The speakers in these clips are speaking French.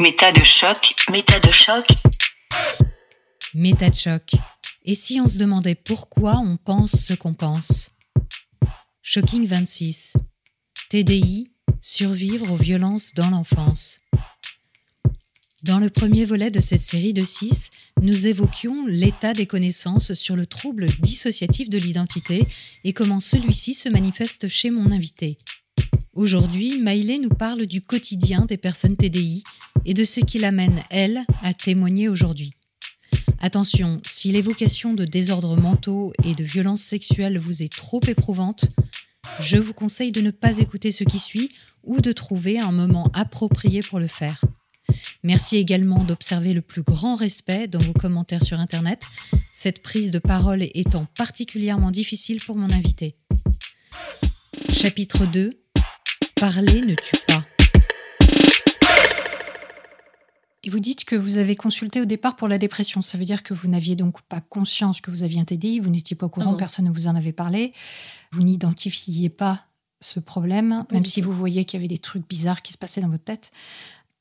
Méta de choc, méta de choc. Méta de choc. Et si on se demandait pourquoi on pense ce qu'on pense? Shocking 26. TDI, survivre aux violences dans l'enfance. Dans le premier volet de cette série de 6, nous évoquions l'état des connaissances sur le trouble dissociatif de l'identité et comment celui-ci se manifeste chez mon invité. Aujourd'hui, Maïlé nous parle du quotidien des personnes TDI et de ce qui l'amène, elle, à témoigner aujourd'hui. Attention, si l'évocation de désordres mentaux et de violences sexuelles vous est trop éprouvante, je vous conseille de ne pas écouter ce qui suit ou de trouver un moment approprié pour le faire. Merci également d'observer le plus grand respect dans vos commentaires sur Internet, cette prise de parole étant particulièrement difficile pour mon invité. Chapitre 2 Parler ne tue pas. Et vous dites que vous avez consulté au départ pour la dépression. Ça veut dire que vous n'aviez donc pas conscience que vous aviez un TDI, vous n'étiez pas au courant, personne ne vous en avait parlé. Vous n'identifiez pas ce problème, même si vous voyez qu'il y avait des trucs bizarres qui se passaient dans votre tête.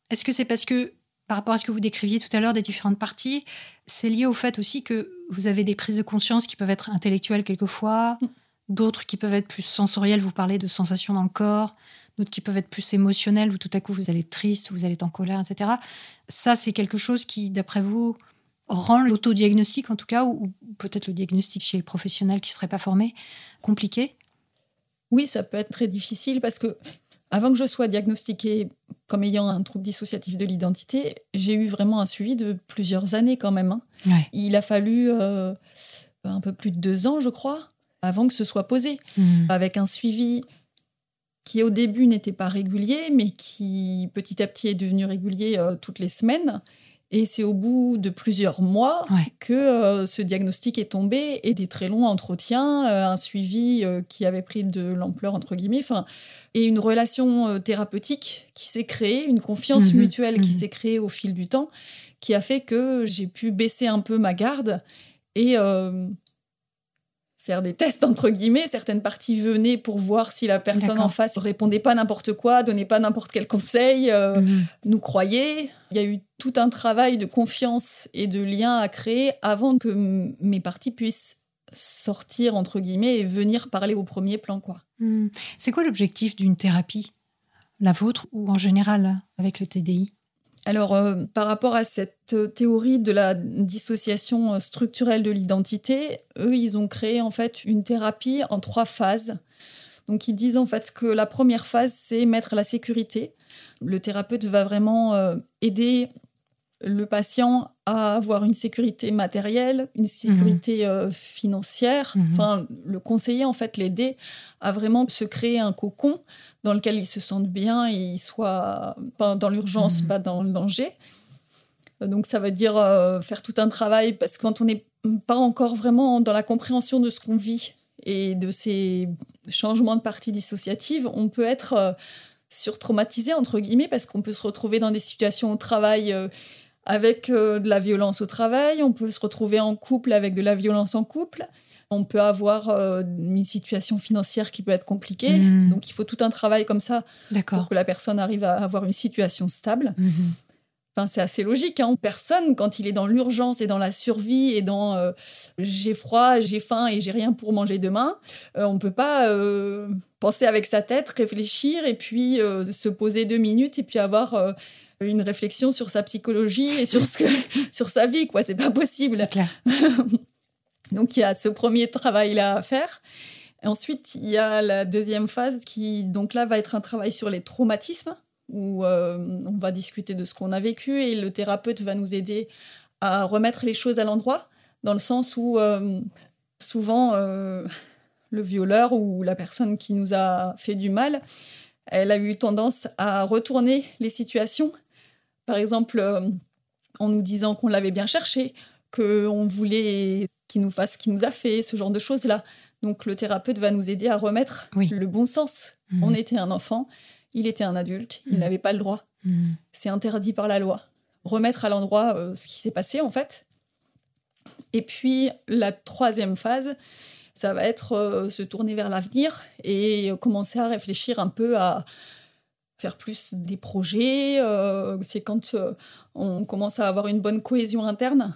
Est-ce que c'est parce que, par rapport à ce que vous décriviez tout à l'heure des différentes parties, c'est lié au fait aussi que vous avez des prises de conscience qui peuvent être intellectuelles quelquefois, mm. d'autres qui peuvent être plus sensorielles, vous parlez de sensations dans le corps, d'autres qui peuvent être plus émotionnelles, où tout à coup vous allez être triste, vous allez être en colère, etc. Ça, c'est quelque chose qui, d'après vous, rend l'autodiagnostic, en tout cas, ou, peut-être le diagnostic chez les professionnels qui ne seraient pas formés, compliqué? Oui, ça peut être très difficile parce que avant que je sois diagnostiquée comme ayant un trouble dissociatif de l'identité, j'ai eu vraiment un suivi de plusieurs années quand même. Hein. Il a fallu euh, un peu plus de deux ans, je crois, avant que ce soit posé, mmh. avec un suivi qui au début n'était pas régulier, mais qui petit à petit est devenu régulier euh, toutes les semaines. Et c'est au bout de plusieurs mois que euh, ce diagnostic est tombé et des très longs entretiens, euh, un suivi qui avait pris de l'ampleur, entre guillemets, et une relation thérapeutique qui s'est créée, une confiance mhm. mutuelle qui mhm. s'est créée au fil du temps, qui a fait que j'ai pu baisser un peu ma garde et faire des tests entre guillemets. Certaines parties venaient pour voir si la personne en face répondait pas n'importe quoi, donnait pas n'importe quel conseil, euh, mhm. nous croyait. Il y a eu tout un travail de confiance et de lien à créer avant que mes parties puissent sortir entre guillemets et venir parler au premier plan quoi. Hmm. C'est quoi l'objectif d'une thérapie, la vôtre ou en général avec le TDI alors, euh, par rapport à cette euh, théorie de la dissociation euh, structurelle de l'identité, eux, ils ont créé en fait une thérapie en trois phases. Donc, ils disent en fait que la première phase, c'est mettre la sécurité. Le thérapeute va vraiment aider le patient à avoir une sécurité matérielle, une sécurité mhm. financière, mhm. enfin le conseiller en fait l'aider à vraiment se créer un cocon dans lequel ils se sentent bien et ils soient pas dans l'urgence, mmh. pas dans le danger. Donc ça veut dire euh, faire tout un travail parce que quand on n'est pas encore vraiment dans la compréhension de ce qu'on vit et de ces changements de partie dissociative, on peut être euh, surtraumatisé entre guillemets parce qu'on peut se retrouver dans des situations au travail euh, avec de la violence au travail, on peut se retrouver en couple avec de la violence en couple. On peut avoir euh, une situation financière qui peut être compliquée. Hmm. Donc, il faut tout un travail comme ça pour que la personne arrive à avoir une situation stable. Hmm. Enfin, c'est assez logique. Hein. Personne, quand il est dans l'urgence et dans la survie et dans euh, j'ai froid, j'ai faim et j'ai rien pour manger demain, euh, on ne peut pas penser avec sa tête, réfléchir et puis se poser deux minutes et puis avoir une réflexion sur sa psychologie et sur, ce que, sur sa vie. quoi. C'est pas possible. Clair. Donc il y a ce premier travail-là à faire. Ensuite, il y a la deuxième phase qui, donc là, va être un travail sur les traumatismes, où euh, on va discuter de ce qu'on a vécu et le thérapeute va nous aider à remettre les choses à l'endroit, dans le sens où euh, souvent euh, le violeur ou la personne qui nous a fait du mal, elle a eu tendance à retourner les situations. Par exemple, en nous disant qu'on l'avait bien cherché, qu'on voulait qui nous fasse ce qu'il nous a fait, ce genre de choses-là. Donc le thérapeute va nous aider à remettre le bon sens. Mhm. On était un enfant, il était un adulte, il mhm. n'avait pas le droit. Mhm. C'est interdit par la loi. Remettre à l'endroit euh, ce qui s'est passé en fait. Et puis la troisième phase, ça va être euh, se tourner vers l'avenir et commencer à réfléchir un peu à faire plus des projets. euh, c'est quand on commence à avoir une bonne cohésion interne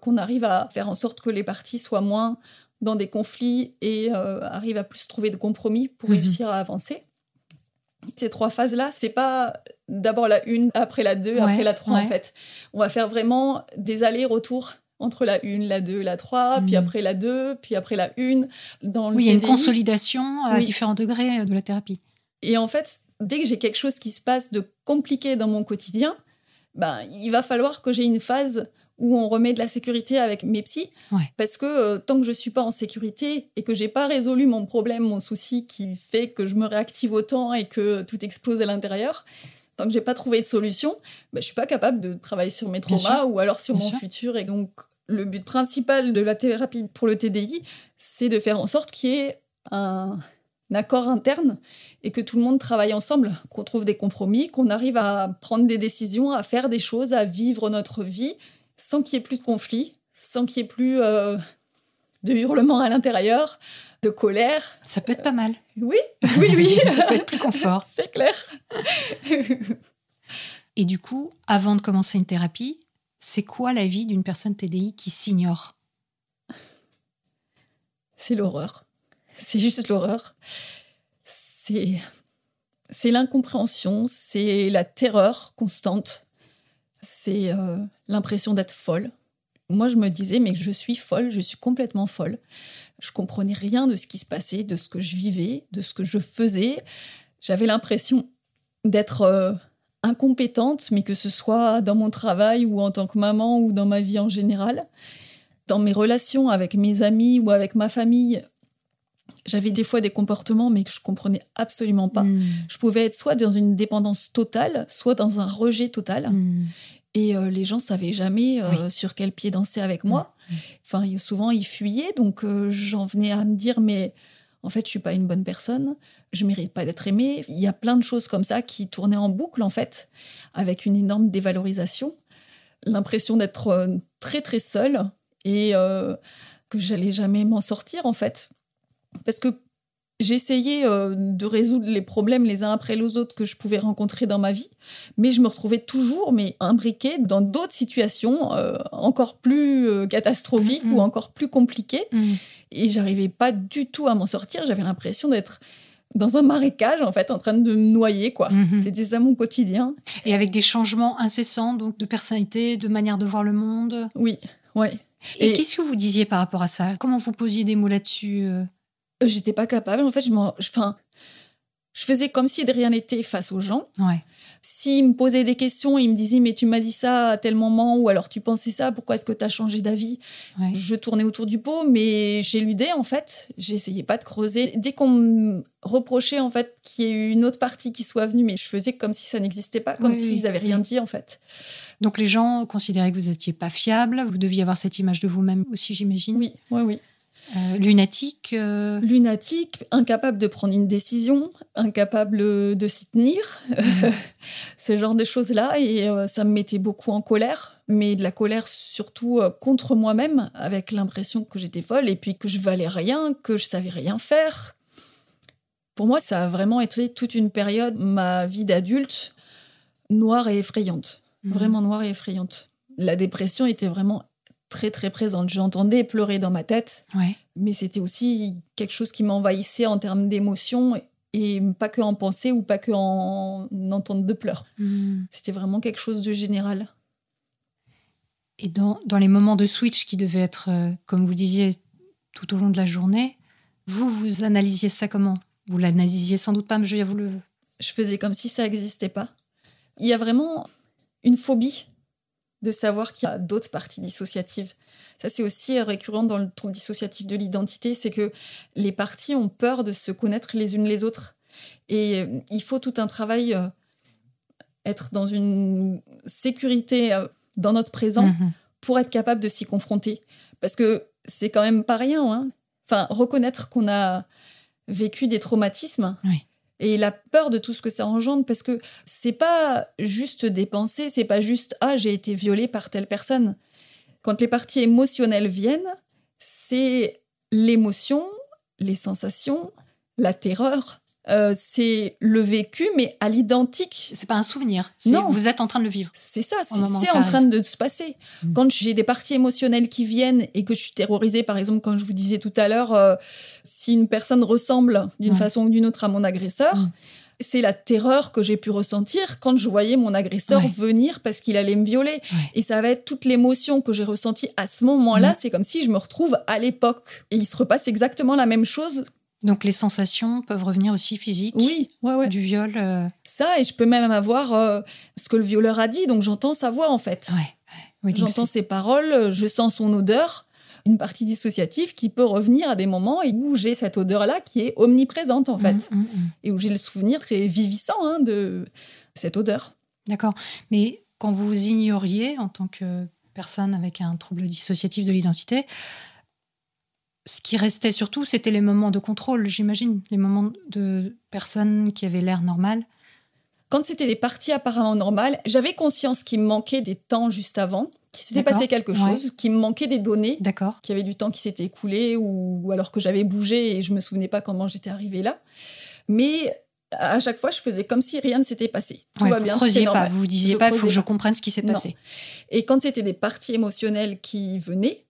qu'on arrive à faire en sorte que les parties soient moins dans des conflits et euh, arrivent à plus trouver de compromis pour Mhm. réussir à avancer. Ces trois phases-là, c'est pas d'abord la une, après la deux, Ouais, après la trois ouais. en fait. On va faire vraiment des allers-retours entre la une, la deux, la trois, puis Mhm. après la deux, puis après la une. Dans le Oui, il y a une consolidation à Oui. différents degrés de la thérapie. Et en fait, dès que j'ai quelque chose qui se passe de compliqué dans mon quotidien, ben, il va falloir que j'ai une phase où on remet de la sécurité avec mes psys. Ouais. Parce que euh, tant que je suis pas en sécurité et que j'ai pas résolu mon problème, mon souci qui fait que je me réactive autant et que tout explose à l'intérieur, tant que j'ai pas trouvé de solution, ben, je suis pas capable de travailler sur mes traumas ou alors sur Bien mon sûr. futur. Et donc, le but principal de la thérapie pour le TDI, c'est de faire en sorte qu'il y ait un accord interne et que tout le monde travaille ensemble, qu'on trouve des compromis, qu'on arrive à prendre des décisions, à faire des choses, à vivre notre vie sans qu'il y ait plus de conflits, sans qu'il y ait plus euh, de hurlements à l'intérieur, de colère. Ça peut être pas mal. Oui, oui, oui, Ça peut être plus confort. c'est clair. Et du coup, avant de commencer une thérapie, c'est quoi la vie d'une personne TDI qui s'ignore? C'est l'horreur. C'est juste l'horreur. C'est c'est l'incompréhension, c'est la terreur constante, c'est euh, l'impression d'être folle. Moi, je me disais, mais je suis folle, je suis complètement folle. Je comprenais rien de ce qui se passait, de ce que je vivais, de ce que je faisais. J'avais l'impression d'être euh, incompétente, mais que ce soit dans mon travail ou en tant que maman ou dans ma vie en général. Dans mes relations avec mes amis ou avec ma famille, j'avais des fois des comportements, mais que je comprenais absolument pas. Hmm. Je pouvais être soit dans une dépendance totale, soit dans un rejet total. Hmm. Et euh, les gens savaient jamais euh, sur quel pied danser avec moi. Enfin, y- souvent, ils fuyaient. Donc, euh, j'en venais à me dire, mais en fait, je suis pas une bonne personne. Je mérite pas d'être aimée. Il y a plein de choses comme ça qui tournaient en boucle, en fait, avec une énorme dévalorisation. L'impression d'être très, très seule et que j'allais jamais m'en sortir, en fait. Parce que j'essayais euh, de résoudre les problèmes les uns après les autres que je pouvais rencontrer dans ma vie, mais je me retrouvais toujours mais imbriquée dans d'autres situations euh, encore plus euh, catastrophiques Mhm. ou encore plus compliquées, Hmm. et j'arrivais pas du tout à m'en sortir. J'avais l'impression d'être dans un marécage en fait, en train de me noyer quoi. Mhm. C'était ça mon quotidien. Et avec des changements incessants, donc de personnalité, de manière de voir le monde? Oui, ouais. Et, Et- qu'est-ce que vous disiez par rapport à ça? Comment vous posiez des mots là-dessus J'étais pas capable. En fait, je, faisais comme si de rien n'était face aux gens. Ouais. S'ils me posaient des questions, ils me disaient mais tu m'as dit ça à tel moment ou alors tu pensais ça, pourquoi est-ce que tu as changé d'avis? Ouais. Je tournais autour du pot, mais j'éludais en fait. J'essayais pas de creuser. Dès qu'on me reprochait en fait qu'il y ait eu une autre partie qui soit venue, mais je faisais comme si ça n'existait pas, comme Oui, s'ils oui. avaient rien dit en fait. Donc les gens considéraient que vous n'étiez pas fiable, vous deviez avoir cette image de vous-même aussi, j'imagine. Oui, oui, oui. Euh, lunatique. euh, Lunatique, incapable de prendre une décision, incapable de s'y tenir, ce genre de choses-là. Et euh, ça me mettait beaucoup en colère, mais de la colère surtout euh, contre moi-même, avec l'impression que j'étais folle et puis que je valais rien, que je savais rien faire. Pour moi, ça a vraiment été toute une période, ma vie d'adulte, noire et effrayante. Mhm. Vraiment noire et effrayante. La dépression était vraiment très très présente. J'entendais pleurer dans ma tête Ouais. mais c'était aussi quelque chose qui m'envahissait en termes d'émotions et pas que en pensée ou pas que en entendre de pleurs. Hmm. C'était vraiment quelque chose de général. Et dans, dans les moments de switch qui devaient être, euh, comme vous disiez, tout au long de la journée, vous, vous analysiez ça comment? Vous l'analysiez sans doute pas, mais je dire, vous le... Je faisais comme si ça n'existait pas. Il y a vraiment une phobie de savoir qu'il y a d'autres parties dissociatives. Ça, c'est aussi récurrent dans le trouble dissociatif de l'identité, c'est que les parties ont peur de se connaître les unes les autres. Et euh, il faut tout un travail, euh, être dans une sécurité euh, dans notre présent Mhm. pour être capable de s'y confronter. Parce que c'est quand même pas rien. Hein. Enfin, reconnaître qu'on a vécu des traumatismes Oui. Et la peur de tout ce que ça engendre, parce que c'est pas juste des pensées, c'est pas juste ah j'ai été violée par telle personne. Quand les parties émotionnelles viennent, c'est l'émotion, les sensations, la terreur, euh, c'est le vécu, mais à l'identique. C'est pas un souvenir. Non. Vous êtes en train de le vivre. C'est ça, c'est en train de se passer. Mm. Quand j'ai des parties émotionnelles qui viennent et que je suis terrorisée, par exemple, quand je vous disais tout à l'heure, euh, si une personne ressemble d'une Ouais. façon ou d'une autre à mon agresseur, Mm. c'est la terreur que j'ai pu ressentir quand je voyais mon agresseur Ouais. venir parce qu'il allait me violer. Ouais. Et ça va être toute l'émotion que j'ai ressentie à ce moment-là. Mm. C'est comme si je me retrouve à l'époque. Et il se repasse exactement la même chose. Donc les sensations peuvent revenir aussi physiques. Oui, ouais, ouais. Du viol. euh, Ça, et je peux même avoir euh, ce que le violeur a dit, donc j'entends sa voix en fait. Ouais. Oui, J'entends ses paroles, je sens son odeur, une partie dissociative qui peut revenir à des moments et où j'ai cette odeur-là qui est omniprésente en fait, Mm, mm, mm. et où j'ai le souvenir très vivissant hein, de cette odeur. D'accord. Mais quand vous ignoriez en tant que personne avec un trouble dissociatif de l'identité, ce qui restait surtout, c'était les moments de contrôle, j'imagine, les moments de personnes qui avaient l'air normales. Quand c'était des parties apparemment normales, j'avais conscience qu'il me manquait des temps juste avant, qu'il s'était passé quelque Ouais. chose, qu'il me manquait des données, qu'il y avait du temps qui s'était écoulé ou, ou alors que j'avais bougé et je me souvenais pas comment j'étais arrivée là. Mais à chaque fois, je faisais comme si rien ne s'était passé. Tout Ouais, va vous bien, creusiez pas, normal. vous vous disiez Je pas, il faut que je comprenne ce qui s'est passé. Et quand c'était des parties émotionnelles qui venaient,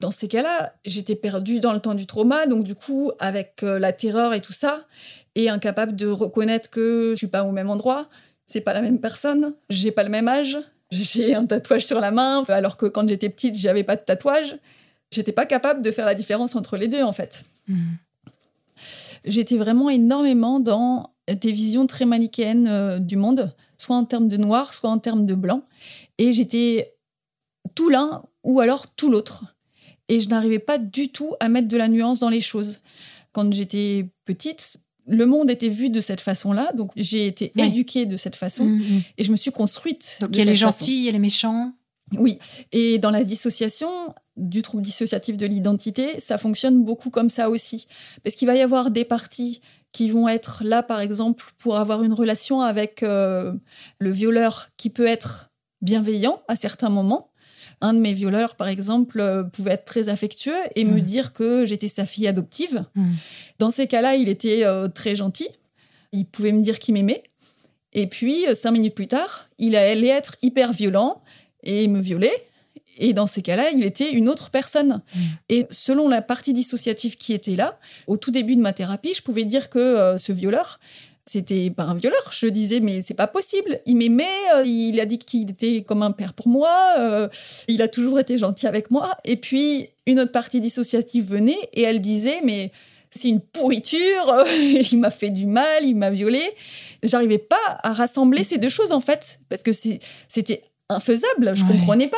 dans ces cas-là, j'étais perdue dans le temps du trauma, donc du coup, avec euh, la terreur et tout ça, et incapable de reconnaître que je suis pas au même endroit, c'est pas la même personne, j'ai pas le même âge, j'ai un tatouage sur la main, alors que quand j'étais petite, j'avais pas de tatouage. J'étais pas capable de faire la différence entre les deux, en fait. Mm. J'étais vraiment énormément dans des visions très manichéennes euh, du monde, soit en termes de noir, soit en termes de blanc. Et j'étais tout l'un ou alors tout l'autre. Et je n'arrivais pas du tout à mettre de la nuance dans les choses. Quand j'étais petite, le monde était vu de cette façon-là, donc j'ai été Ouais. éduquée de cette façon Mm, mm. et je me suis construite. Donc il y a les gentils, il y a les méchants. Oui, et dans la dissociation du trouble dissociatif de l'identité, ça fonctionne beaucoup comme ça aussi. Parce qu'il va y avoir des parties qui vont être là, par exemple, pour avoir une relation avec euh, le violeur qui peut être bienveillant à certains moments. Un de mes violeurs, par exemple, euh, pouvait être très affectueux et me Mhm. dire que j'étais sa fille adoptive. Mm. Dans ces cas-là, il était euh, très gentil. Il pouvait me dire qu'il m'aimait. Et puis, euh, cinq minutes plus tard, il allait être hyper violent et me violer. Et dans ces cas-là, il était une autre personne. Mm. Et selon la partie dissociative qui était là, au tout début de ma thérapie, je pouvais dire que euh, ce violeur, c'était pas un violeur. Je disais, mais c'est pas possible. Il m'aimait, euh, il a dit qu'il était comme un père pour moi, euh, il a toujours été gentil avec moi. Et puis, une autre partie dissociative venait et elle disait, mais c'est une pourriture, il m'a fait du mal, il m'a violé. J'arrivais pas à rassembler ces deux choses, en fait, parce que c'était infaisable, je Ouais. comprenais pas.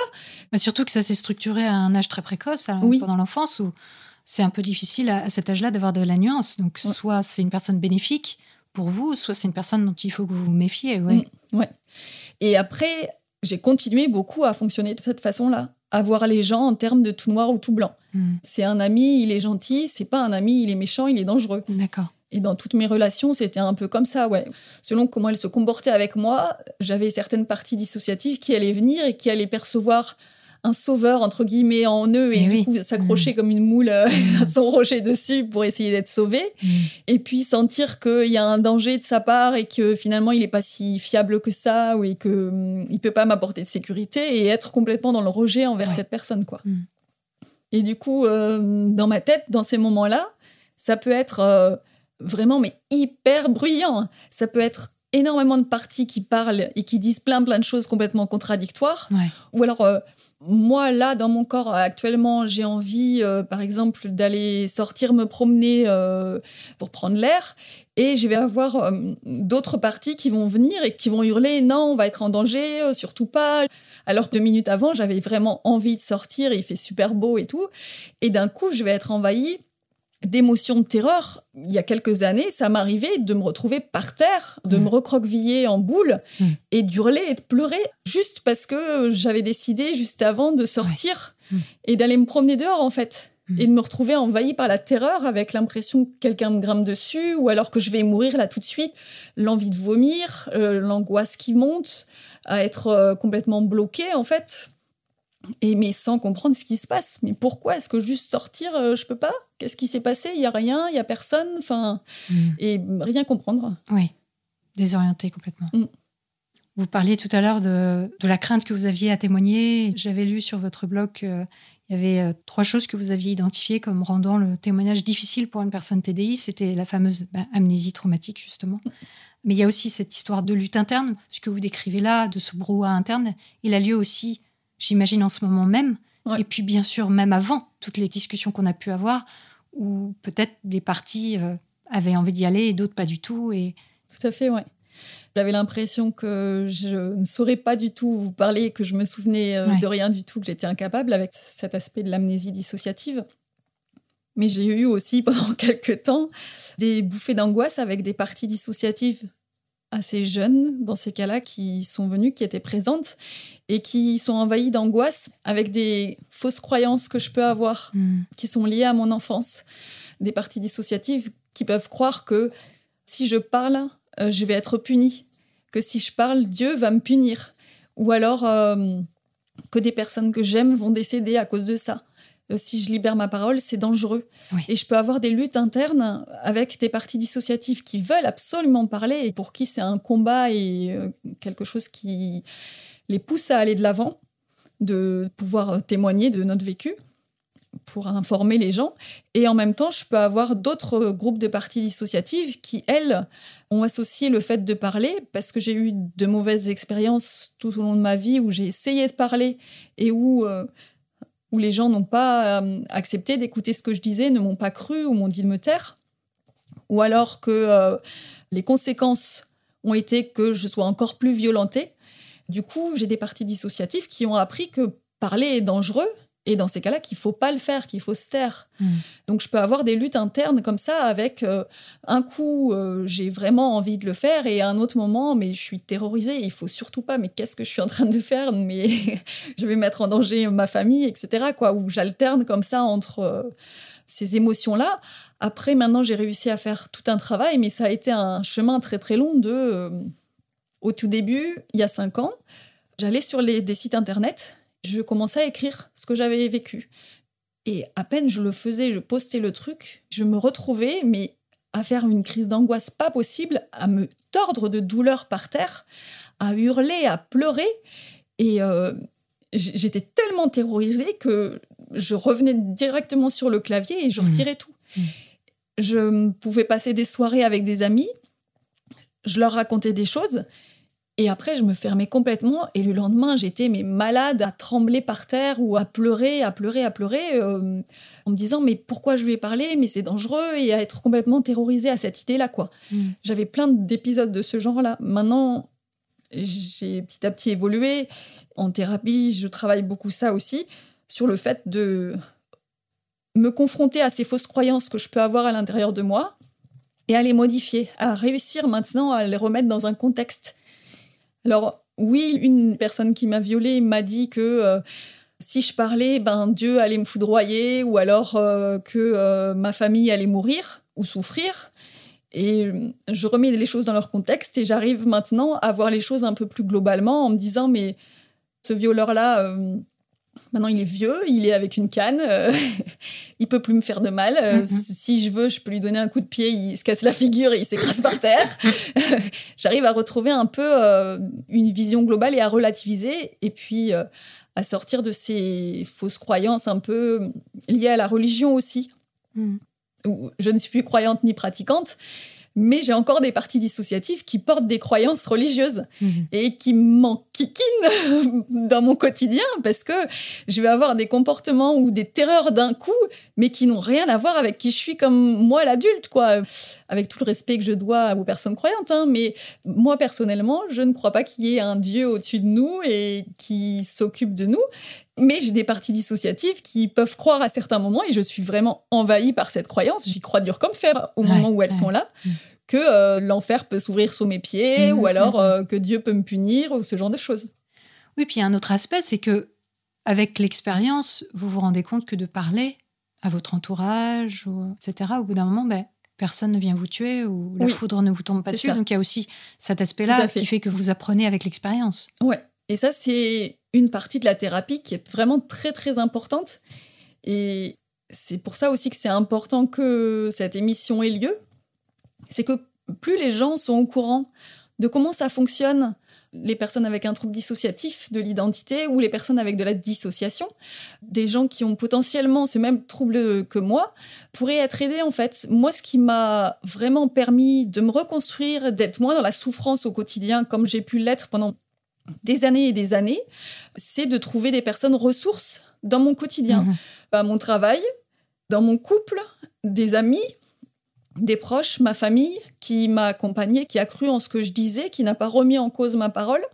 Mais surtout que ça s'est structuré à un âge très précoce, hein, Oui. pendant l'enfance, où c'est un peu difficile à, à cet âge-là d'avoir de la nuance. Donc, Ouais. soit c'est une personne bénéfique pour vous, soit c'est une personne dont il faut que vous vous méfiez. Ouais. Mm. Et après, j'ai continué beaucoup à fonctionner de cette façon-là, à voir les gens en termes de tout noir ou tout blanc. Mm. C'est un ami, il est gentil, c'est pas un ami, il est méchant, il est dangereux. D'accord. Et dans toutes mes relations, c'était un peu comme ça, ouais. Selon comment elle se comportait avec moi, j'avais certaines parties dissociatives qui allaient venir et qui allaient percevoir un sauveur, entre guillemets, en eux et, Eh du oui. coup s'accrocher comme une moule euh, à son rocher dessus pour essayer d'être sauvé. Mm. Et puis sentir qu'il y a un danger de sa part et que finalement il n'est pas si fiable que ça ou et que hum, il peut pas m'apporter de sécurité et être complètement dans le rejet envers Ouais. cette personne, quoi. Mm. Et du coup, euh, dans ma tête, dans ces moments-là, ça peut être euh, vraiment mais hyper bruyant. Ça peut être énormément de parties qui parlent et qui disent plein plein de choses complètement contradictoires. Ouais. Ou alors, euh, moi, là, dans mon corps, actuellement, j'ai envie, euh, par exemple, d'aller sortir me promener euh, pour prendre l'air. Et je vais avoir euh, d'autres parties qui vont venir et qui vont hurler non, on va être en danger, euh, surtout pas. Alors deux minutes avant, j'avais vraiment envie de sortir, il fait super beau et tout. Et d'un coup, je vais être envahie d'émotions de terreur. Il y a quelques années, ça m'arrivait de me retrouver par terre, de Mm. me recroqueviller en boule Mm. et d'hurler et de pleurer juste parce que j'avais décidé juste avant de sortir Mm. et d'aller me promener dehors en fait. Et de me retrouver envahie par la terreur avec l'impression que quelqu'un me grimpe dessus ou alors que je vais mourir là tout de suite. L'envie de vomir, euh, l'angoisse qui monte, à être euh, complètement bloquée en fait. Et mais sans comprendre ce qui se passe. Mais pourquoi Est-ce que juste sortir, euh, je peux pas? Qu'est-ce qui s'est passé? Il y a rien, il y a personne. Enfin, Mm. et rien comprendre. Oui, désorienté complètement. Mm. Vous parliez tout à l'heure de, de la crainte que vous aviez à témoigner. J'avais lu sur votre blog qu'il y avait euh, trois choses que vous aviez identifiées comme rendant le témoignage difficile pour une personne TDI. C'était la fameuse bah, amnésie traumatique, justement. Mais il y a aussi cette histoire de lutte interne. Ce que vous décrivez là, de ce brouhaha interne, il a lieu aussi, j'imagine, en ce moment même. Ouais. Et puis, bien sûr, même avant toutes les discussions qu'on a pu avoir, où peut-être des parties euh, avaient envie d'y aller et d'autres pas du tout. Et Tout à fait, ouais. J'avais l'impression que je ne saurais pas du tout vous parler, que je me souvenais euh, Ouais. de rien du tout, que j'étais incapable avec cet aspect de l'amnésie dissociative. Mais j'ai eu aussi pendant quelques temps des bouffées d'angoisse avec des parties dissociatives assez jeunes, dans ces cas-là, qui sont venues, qui étaient présentes et qui sont envahies d'angoisse avec des fausses croyances que je peux avoir Hmm. qui sont liées à mon enfance. Des parties dissociatives qui peuvent croire que si je parle, euh, je vais être puni. Que si je parle, Dieu va me punir. Ou alors euh, que des personnes que j'aime vont décéder à cause de ça. Euh, si je libère ma parole, c'est dangereux. Oui. Et je peux avoir des luttes internes avec des parties dissociatives qui veulent absolument parler et pour qui c'est un combat et euh, quelque chose qui les pousse à aller de l'avant, de pouvoir témoigner de notre vécu pour informer les gens. Et en même temps, je peux avoir d'autres groupes de parties dissociatives qui, elles, ont associé le fait de parler, parce que j'ai eu de mauvaises expériences tout au long de ma vie où j'ai essayé de parler et où, euh, où les gens n'ont pas euh, accepté d'écouter ce que je disais, ne m'ont pas cru ou m'ont dit de me taire. Ou alors que euh, les conséquences ont été que je sois encore plus violentée. Du coup, j'ai des parties dissociatives qui ont appris que parler est dangereux et dans ces cas-là qu'il faut pas le faire, qu'il faut se taire. Mm. Donc je peux avoir des luttes internes comme ça avec euh, un coup euh, j'ai vraiment envie de le faire et à un autre moment mais je suis terrorisée, il faut surtout pas mais qu'est-ce que je suis en train de faire? Mais je vais mettre en danger ma famille etc quoi où j'alterne comme ça entre euh, ces émotions là. Après maintenant j'ai réussi à faire tout un travail mais ça a été un chemin très très long de au tout début il y a cinq ans j'allais sur les, des sites internet je commençais à écrire ce que j'avais vécu. Et à peine je le faisais, je postais le truc, je me retrouvais, mais à faire une crise d'angoisse pas possible, à me tordre de douleur par terre, à hurler, à pleurer. Et euh, j'étais tellement terrorisée que je revenais directement sur le clavier et je Mhm. retirais tout. Mhm. Je pouvais passer des soirées avec des amis, je leur racontais des choses. Et après, je me fermais complètement. Et le lendemain, j'étais mais malade, à trembler par terre ou à pleurer, à pleurer, à pleurer, euh, en me disant mais pourquoi je lui ai parlé? Mais c'est dangereux et à être complètement terrorisée à cette idée-là, quoi. Mm. J'avais plein d'épisodes de ce genre-là. Maintenant, j'ai petit à petit évolué. En thérapie, je travaille beaucoup ça aussi sur le fait de me confronter à ces fausses croyances que je peux avoir à l'intérieur de moi et à les modifier, à réussir maintenant à les remettre dans un contexte. Alors oui, une personne qui m'a violée m'a dit que euh, si je parlais, ben Dieu allait me foudroyer ou alors euh, que euh, ma famille allait mourir ou souffrir. Et je remets les choses dans leur contexte et j'arrive maintenant à voir les choses un peu plus globalement en me disant mais ce violeur-là, maintenant il est vieux, il est avec une canne, euh, il peut plus me faire de mal. Euh, Mhm. Si je veux, je peux lui donner un coup de pied, il se casse la figure et il s'écrase par terre. J'arrive à retrouver un peu euh, une vision globale et à relativiser et puis euh, à sortir de ces fausses croyances un peu liées à la religion aussi Mm. où je ne suis plus croyante ni pratiquante, mais j'ai encore des parties dissociatives qui portent des croyances religieuses Mhm. et qui m'enquiquinent dans mon quotidien parce que je vais avoir des comportements ou des terreurs d'un coup, mais qui n'ont rien à voir avec qui je suis comme moi l'adulte, quoi. Avec tout le respect que je dois aux personnes croyantes, hein, mais moi personnellement, je ne crois pas qu'il y ait un Dieu au-dessus de nous et qui s'occupe de nous. Mais j'ai des parties dissociatives qui peuvent croire à certains moments, et je suis vraiment envahie par cette croyance. J'y crois dur comme fer au Ouais, moment où elles ouais. sont là, Mm. que euh, l'enfer peut s'ouvrir sous mes pieds, Mhm, ou alors mhm. euh, que Dieu peut me punir, ou ce genre de choses. Oui, puis un autre aspect, c'est que avec l'expérience, vous vous rendez compte que de parler à votre entourage, ou, etc., au bout d'un moment, ben, personne ne vient vous tuer ou la Oui, foudre ne vous tombe pas dessus. ça. Donc il y a aussi cet aspect-là qui fait que vous apprenez avec l'expérience. Ouais. Et ça, c'est une partie de la thérapie qui est vraiment très très importante. Et c'est pour ça aussi que c'est important que cette émission ait lieu. C'est que plus les gens sont au courant de comment ça fonctionne, les personnes avec un trouble dissociatif de l'identité ou les personnes avec de la dissociation, des gens qui ont potentiellement ce même trouble que moi, pourraient être aidés en fait. Moi, ce qui m'a vraiment permis de me reconstruire, d'être moins dans la souffrance au quotidien comme j'ai pu l'être pendant des années et des années, c'est de trouver des personnes ressources dans mon quotidien, mmh. à mon travail, dans mon couple, des amis, des proches, ma famille, qui m'a accompagnée, qui a cru en ce que je disais, qui n'a pas remis en cause ma parole,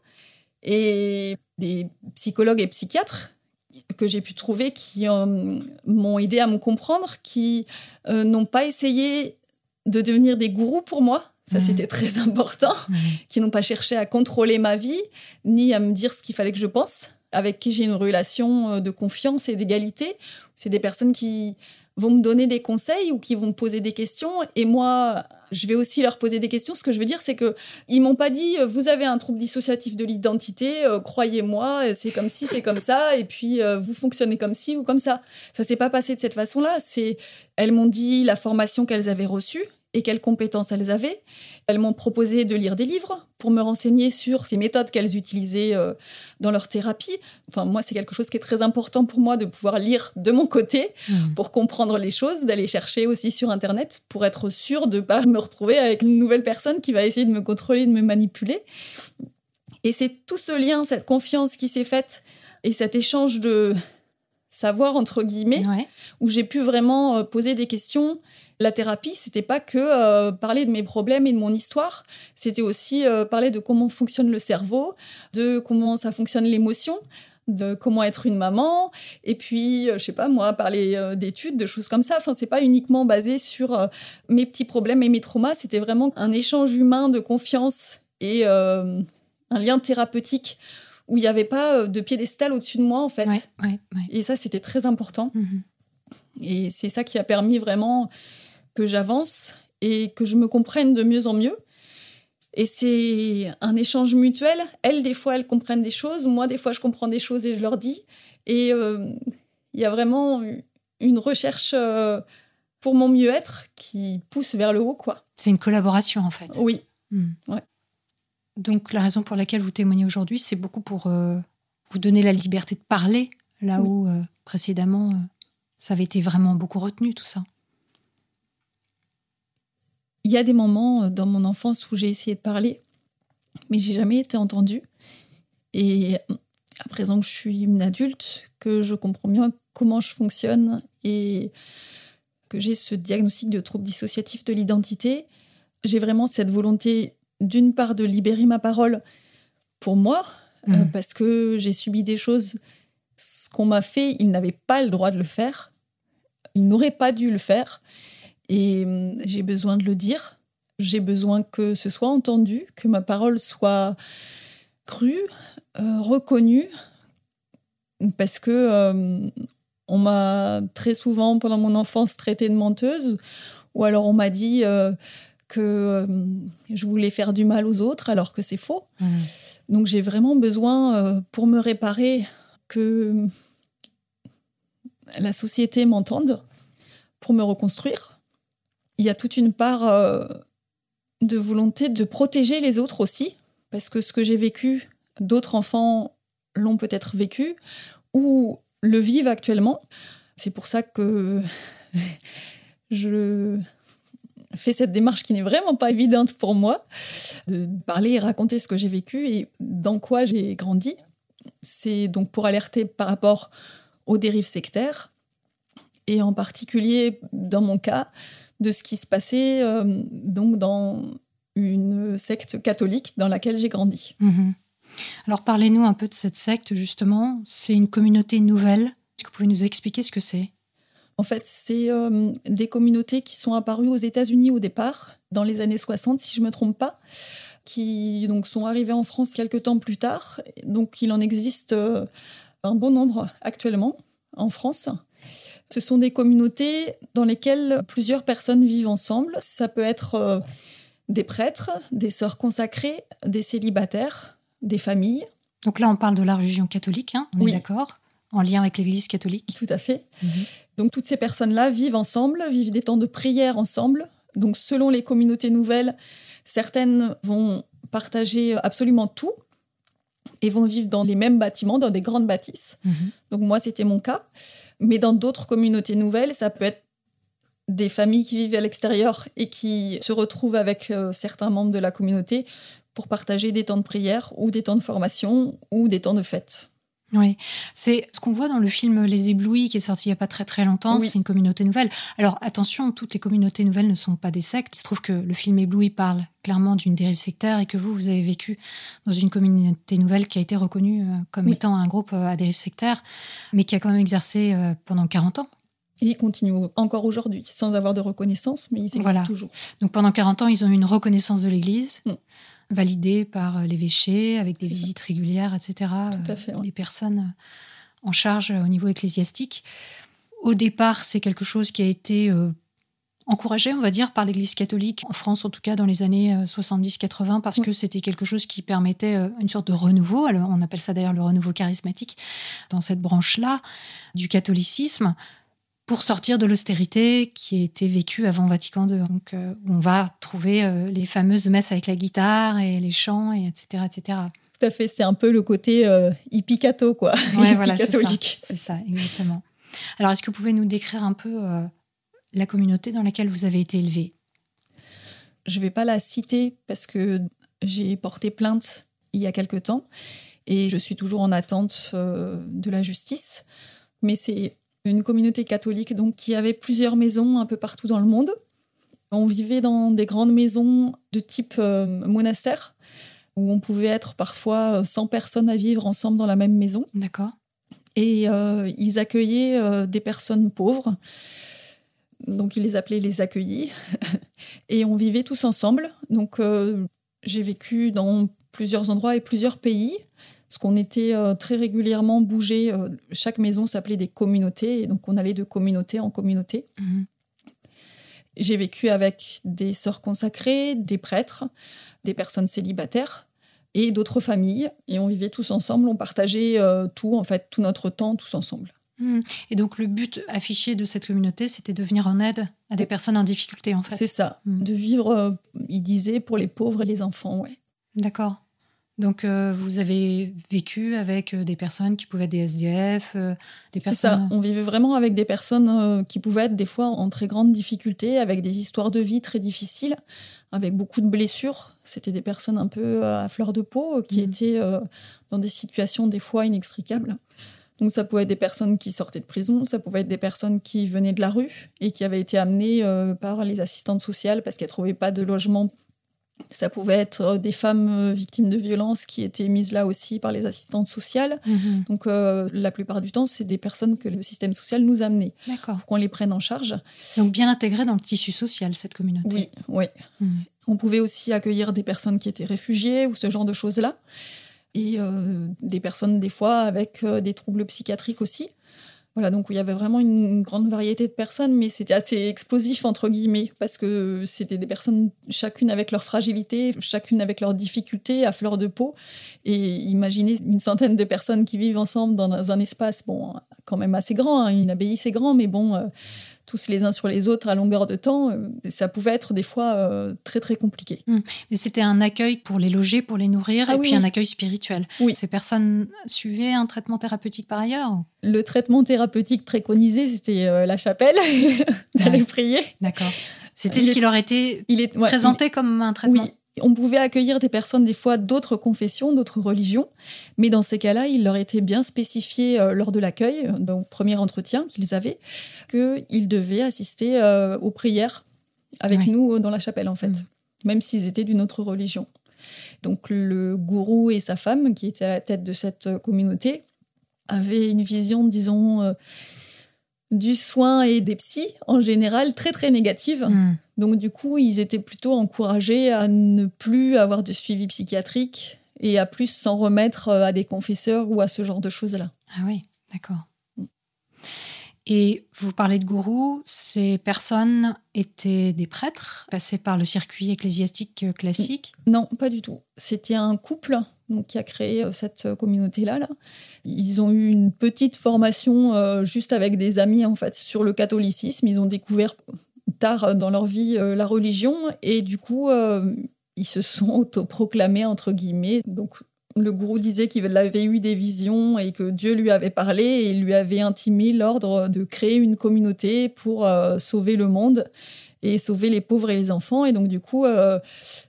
et des psychologues et psychiatres que j'ai pu trouver qui euh, m'ont aidé à me comprendre, qui euh, n'ont pas essayé de devenir des gourous pour moi. Ça, mmh. c'était très important. Mmh. Qui n'ont pas cherché à contrôler ma vie, ni à me dire ce qu'il fallait que je pense, avec qui j'ai une relation euh, de confiance et d'égalité. C'est des personnes qui vont me donner des conseils ou qui vont me poser des questions et moi je vais aussi leur poser des questions. Ce que je veux dire, c'est que ils m'ont pas dit vous avez un trouble dissociatif de l'identité, euh, croyez-moi, c'est comme si, c'est comme ça, et puis euh, vous fonctionnez comme ci ou comme ça. Ça s'est pas passé de cette façon-là. C'est elles m'ont dit la formation qu'elles avaient reçue et quelles compétences elles avaient. Elles m'ont proposé de lire des livres pour me renseigner sur ces méthodes qu'elles utilisaient euh, dans leur thérapie. Enfin, moi, c'est quelque chose qui est très important pour moi de pouvoir lire de mon côté mmh. pour comprendre les choses, d'aller chercher aussi sur Internet pour être sûr de ne pas me retrouver avec une nouvelle personne qui va essayer de me contrôler, de me manipuler. Et c'est tout ce lien, cette confiance qui s'est faite et cet échange de savoir, entre guillemets, où j'ai pu vraiment euh, poser des questions la thérapie, c'était pas que euh, parler de mes problèmes et de mon histoire, c'était aussi euh, parler de comment fonctionne le cerveau, de comment ça fonctionne l'émotion, de comment être une maman, et puis, euh, je sais pas moi, parler d'études, de choses comme ça. Enfin, c'est pas uniquement basé sur mes petits problèmes et mes traumas, c'était vraiment un échange humain de confiance et un lien thérapeutique où il n'y avait pas de piédestal au-dessus de moi, en fait. Et ça, c'était très important. Mm-hmm. Et c'est ça qui a permis vraiment que j'avance et que je me comprenne de mieux en mieux. Et c'est un échange mutuel. Elles, des fois, elles comprennent des choses. Moi, des fois, je comprends des choses et je leur dis. Et euh, il y a vraiment une recherche euh, pour mon mieux-être qui pousse vers le haut, quoi. C'est une collaboration, en fait. Oui. Hmm. Donc, la raison pour laquelle vous témoignez aujourd'hui, c'est beaucoup pour euh, vous donner la liberté de parler, là où précédemment, ça avait été vraiment beaucoup retenu, tout ça. Il y a des moments euh, dans mon enfance où j'ai essayé de parler, mais j'ai jamais été entendue. Et à présent que je suis une adulte, que je comprends bien comment je fonctionne et que j'ai ce diagnostic de trouble dissociatif de l'identité, j'ai vraiment cette volonté d'une part de libérer ma parole pour moi, euh, mmh. parce que j'ai subi des choses, ce qu'on m'a fait, il n'avait pas le droit de le faire, il n'aurait pas dû le faire. Et hum, j'ai besoin de le dire. J'ai besoin que ce soit entendu, que ma parole soit crue, euh, reconnue, parce que hum, on m'a très souvent pendant mon enfance traité de menteuse, ou alors on m'a dit euh, que hum, je voulais faire du mal aux autres, alors que c'est faux. Mmh. Donc j'ai vraiment besoin, euh, pour me réparer, que la société m'entende pour me reconstruire il y a toute une part euh, de volonté de protéger les autres aussi, parce que ce que j'ai vécu, d'autres enfants l'ont peut-être vécu ou le vivent actuellement. C'est pour ça que je fais cette démarche qui n'est vraiment pas évidente pour moi, de parler et raconter ce que j'ai vécu et dans quoi j'ai grandi. C'est donc pour alerter par rapport aux dérives sectaires, et en particulier dans mon cas, de ce qui se passait euh, donc dans une secte catholique dans laquelle j'ai grandi. Mhm. Alors parlez-nous un peu de cette secte justement. C'est une communauté nouvelle. Est-ce que vous pouvez nous expliquer ce que c'est? En fait, c'est euh, des communautés qui sont apparues aux États-Unis au départ, dans les années 60 si je ne me trompe pas, qui donc sont arrivées en France quelques temps plus tard. Donc il en existe euh, un bon nombre actuellement en France. Ce sont des communautés dans lesquelles plusieurs personnes vivent ensemble. Ça peut être euh, des prêtres, des sœurs consacrées, des célibataires, des familles. Donc là, on parle de la religion catholique, hein, on Oui. est d'accord En lien avec l'Église catholique Tout à fait. Mhm. Donc toutes ces personnes-là vivent ensemble, vivent des temps de prière ensemble. Donc selon les communautés nouvelles, certaines vont partager absolument tout et vont vivre dans les mêmes bâtiments, dans des grandes bâtisses. Mhm. Donc moi, c'était mon cas. Mais dans d'autres communautés nouvelles, ça peut être des familles qui vivent à l'extérieur et qui se retrouvent avec euh, certains membres de la communauté pour partager des temps de prière ou des temps de formation ou des temps de fête. Oui, c'est ce qu'on voit dans le film Les Éblouis qui est sorti il n'y a pas très très longtemps. Oui. C'est une communauté nouvelle. Alors attention, toutes les communautés nouvelles ne sont pas des sectes. Il se trouve que le film Ébloui parle clairement d'une dérive sectaire et que vous, vous avez vécu dans une communauté nouvelle qui a été reconnue euh, comme Oui. étant un groupe euh, à dérive sectaire, mais qui a quand même exercé euh, pendant 40 ans. Et ils continuent encore aujourd'hui, sans avoir de reconnaissance, mais ils existent Voilà. toujours. Donc pendant 40 ans, ils ont eu une reconnaissance de l'Église, Mm. Validée par euh, l'évêché, avec des ça. visites régulières, etc. Tout à euh, fait, ouais. Des personnes euh, en charge au niveau ecclésiastique. Au départ, c'est quelque chose qui a été euh, encouragé, on va dire, par l'Église catholique, en France en tout cas dans les années euh, 70-80, parce Oui. que c'était quelque chose qui permettait une sorte de renouveau. On appelle ça d'ailleurs le renouveau charismatique dans cette branche-là du catholicisme pour sortir de l'austérité qui était vécue avant Vatican II. Donc, euh, où on va trouver euh, les fameuses messes avec la guitare et les chants, et etc. etc. Tout à fait, c'est un peu le côté euh, hippie catho, quoi. Ouais, hippie voilà, c'est ça. catholique. C'est ça, exactement. Alors, est-ce que vous pouvez nous décrire un peu euh, la communauté dans laquelle vous avez été élevé Je vais pas la citer parce que j'ai porté plainte il y a quelque temps et je suis toujours en attente euh, de la justice. Mais c'est une communauté catholique donc qui avait plusieurs maisons un peu partout dans le monde. On vivait dans des grandes maisons de type euh, monastère où on pouvait être parfois 100 personnes à vivre ensemble dans la même maison. D'accord. Et euh, ils accueillaient euh, des personnes pauvres. Donc, ils les appelaient les accueillis. et on vivait tous ensemble. Donc, euh, j'ai vécu dans plusieurs endroits et plusieurs pays. Parce qu'on était euh, très régulièrement bougé. euh, chaque maison s'appelait des communautés. Et donc, on allait de communauté en communauté. Mhm. J'ai vécu avec des sœurs consacrées, des prêtres, des personnes célibataires et d'autres familles. Et on vivait tous ensemble, on partageait euh, tout, en fait, tout notre temps tous ensemble. Mhm. Et donc, le but affiché de cette communauté, c'était de venir en aide à des personnes en difficulté, en fait. C'est ça, Mm. de vivre, il disait, pour les pauvres et les enfants, ouais. D'accord. Donc, euh, vous avez vécu avec euh, des personnes qui pouvaient être des SDF, euh, des C'est personnes. ça, on vivait vraiment avec des personnes euh, qui pouvaient être des fois en très grande difficulté, avec des histoires de vie très difficiles, avec beaucoup de blessures. C'était des personnes un peu à fleur de peau, qui Mhm. étaient dans des situations des fois inextricables. Donc ça pouvait être des personnes qui sortaient de prison, ça pouvait être des personnes qui venaient de la rue et qui avaient été amenées par les assistantes sociales parce qu'elles ne trouvaient pas de logement. Ça pouvait être euh, des femmes euh, victimes de violences qui étaient mises là aussi par les assistantes sociales. Mhm. Donc euh, la plupart du temps, c'est des personnes que le système social nous a amenées D'accord. pour qu'on les prenne en charge. Donc, bien intégré dans le tissu social, cette communauté. Oui, oui. Mhm. On pouvait aussi accueillir des personnes qui étaient réfugiées ou ce genre de choses-là. Et euh, des personnes, des fois, avec euh, des troubles psychiatriques aussi. Voilà, donc il y avait vraiment une, grande variété de personnes, mais c'était assez explosif, entre guillemets, parce que c'était des personnes, chacune avec leur fragilité, chacune avec leurs difficultés à fleur de peau. Et imaginez une centaine de personnes qui vivent ensemble dans un espace, bon, quand même assez grand, hein, une abbaye c'est grand, mais bon, euh, tous les uns sur les autres à longueur de temps, euh, ça pouvait être des fois euh, très très compliqué. Mais c'était un accueil pour les loger, pour les nourrir, Ah et oui, puis un accueil spirituel. Oui. Ces personnes suivaient un traitement thérapeutique par ailleurs Le traitement thérapeutique préconisé, c'était euh, la chapelle, d'aller Ouais. prier. D'accord. C'était ce qui leur était Il est ouais, présenté comme un traitement? oui, on pouvait accueillir des personnes des fois d'autres confessions, d'autres religions, mais dans ces cas-là, il leur était bien spécifié euh, lors de l'accueil, donc premier entretien qu'ils avaient, qu'ils devaient assister euh, aux prières avec nous euh, dans la chapelle en fait, Mm. même s'ils étaient d'une autre religion. Donc le gourou et sa femme, qui étaient à la tête de cette communauté, avaient une vision, disons, du soin et des psys en général très très négative. Hmm. Donc du coup, ils étaient plutôt encouragés à ne plus avoir de suivi psychiatrique et à plus s'en remettre euh, à des confesseurs ou à ce genre de choses-là. Ah oui, d'accord. Et vous parlez de gourous, ces personnes étaient des prêtres, passés par le circuit ecclésiastique euh, classique? Non, pas du tout. C'était un couple donc qui a créé cette communauté-là. Là. Ils ont eu une petite formation juste avec des amis en fait sur le catholicisme. Ils ont découvert tard dans leur vie la religion et du coup ils se sont autoproclamés entre guillemets. Donc le gourou disait qu'il avait eu des visions et que Dieu lui avait parlé et lui avait intimé l'ordre de créer une communauté pour euh, sauver le monde et sauver les pauvres et les enfants. Et donc, du coup, euh,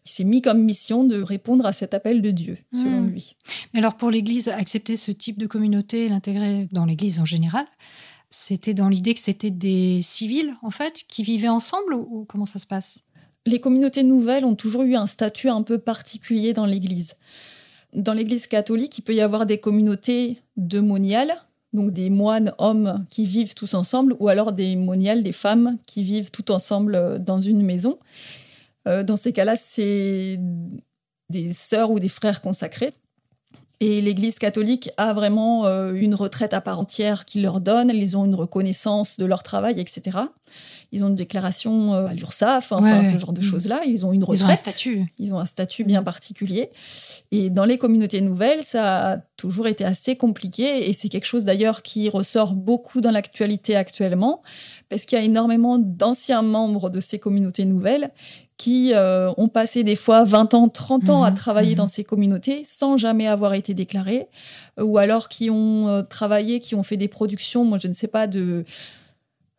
il s'est mis comme mission de répondre à cet appel de Dieu, selon Hmm. lui. Mais alors, pour l'Église, accepter ce type de communauté et l'intégrer dans l'Église en général, c'était dans l'idée que c'était des civils, en fait, qui vivaient ensemble ou, ou comment ça se passe? Les communautés nouvelles ont toujours eu un statut un peu particulier dans l'Église. Dans l'Église catholique, il peut y avoir des communautés de moniales, donc des moines hommes qui vivent tous ensemble, ou alors des moniales, des femmes qui vivent tout ensemble euh, dans une maison. Euh, dans ces cas-là, c'est des sœurs ou des frères consacrés. Et l'Église catholique a vraiment euh, une retraite à part entière qui leur donne, ils ont une reconnaissance de leur travail, etc. Ils ont une déclaration euh, à l'URSSAF, enfin Ouais, ce genre de Mm. choses-là. Ils ont une retraite. Ils ont un statut. Ils ont un statut bien particulier. Et dans les communautés nouvelles, ça a toujours été assez compliqué. Et c'est quelque chose d'ailleurs qui ressort beaucoup dans l'actualité actuellement, parce qu'il y a énormément d'anciens membres de ces communautés nouvelles qui euh, ont passé des fois 20 ans, 30 ans à Mhm, travailler dans ces communautés sans jamais avoir été déclarés, ou alors qui ont euh, travaillé, qui ont fait des productions, moi je ne sais pas, de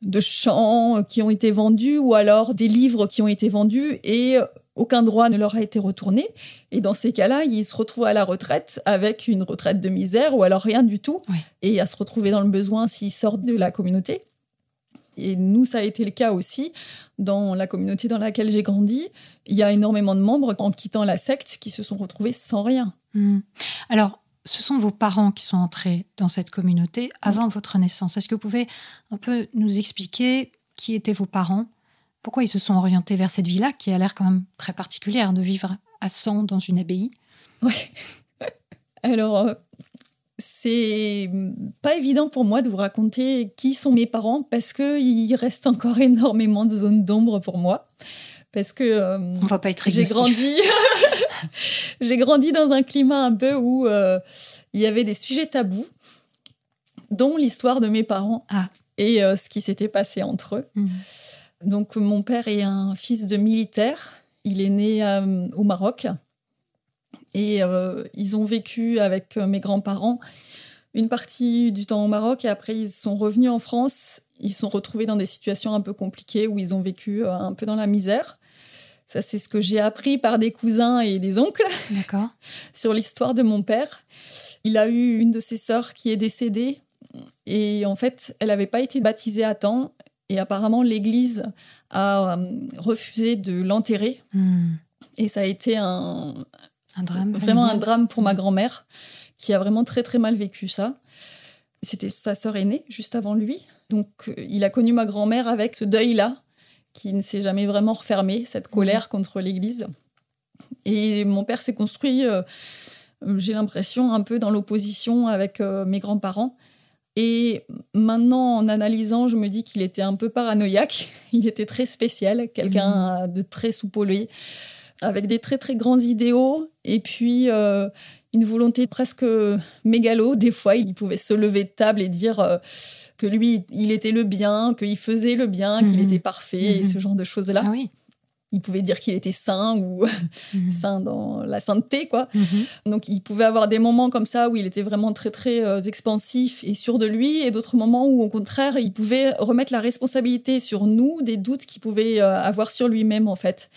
de chants qui ont été vendus ou alors des livres qui ont été vendus et aucun droit ne leur a été retourné. Et dans ces cas-là, ils se retrouvent à la retraite avec une retraite de misère ou alors rien du tout et à se retrouver dans le besoin s'ils sortent de la communauté. Et nous, ça a été le cas aussi. Dans la communauté dans laquelle j'ai grandi, il y a énormément de membres en quittant la secte qui se sont retrouvés sans rien. Hmm. Alors, ce sont vos parents qui sont entrés dans cette communauté avant votre naissance. Est-ce que vous pouvez un peu nous expliquer qui étaient vos parents? Pourquoi ils se sont orientés vers cette vie-là, qui a l'air quand même très particulière, de vivre à 100 dans une abbaye? Ouais. Alors, euh, c'est pas évident pour moi de vous raconter qui sont mes parents parce qu'il reste encore énormément de zones d'ombre pour moi. Parce que euh, On va pas être j'ai grandi, j'ai grandi dans un climat un peu où euh, il y avait des sujets tabous, dont l'histoire de mes parents Ah. et euh, ce qui s'était passé entre eux. Hmm. Donc, mon père est un fils de militaire. Il est né au Maroc. Et ils ont vécu avec mes grands-parents une partie du temps au Maroc. Et après, ils sont revenus en France. Ils se sont retrouvés dans des situations un peu compliquées où ils ont vécu un peu dans la misère. Ça, c'est ce que j'ai appris par des cousins et des oncles sur l'histoire de mon père. Il a eu une de ses sœurs qui est décédée et en fait, elle n'avait pas été baptisée à temps et apparemment l'Église a euh, refusé de l'enterrer Hmm. et ça a été un, Un drame. vraiment un drame pour ma grand-mère qui a vraiment très très mal vécu ça. C'était sa sœur aînée juste avant lui. Donc euh, il a connu ma grand-mère avec ce deuil-là qui ne s'est jamais vraiment refermé, cette colère contre l'Église. Et mon père s'est construit, euh, euh, j'ai l'impression, un peu dans l'opposition avec euh, mes grands-parents. Et maintenant, en analysant, je me dis qu'il était un peu paranoïaque. Il était très spécial, quelqu'un de très soupolé, avec des très très grands idéaux. Et puis, euh, une volonté presque mégalo. Des fois, il pouvait se lever de table et dire euh, que lui, il était le bien, qu'il faisait le bien, qu'il Mhm. était parfait, et Mhm. ce genre de choses-là. Ah oui. Il pouvait dire qu'il était saint ou Mhm. saint dans la sainteté, quoi. Donc, il pouvait avoir des moments comme ça où il était vraiment très, très euh, expansif et sûr de lui, et d'autres moments où, au contraire, il pouvait remettre la responsabilité sur nous des doutes qu'il pouvait euh, avoir sur lui-même, en fait.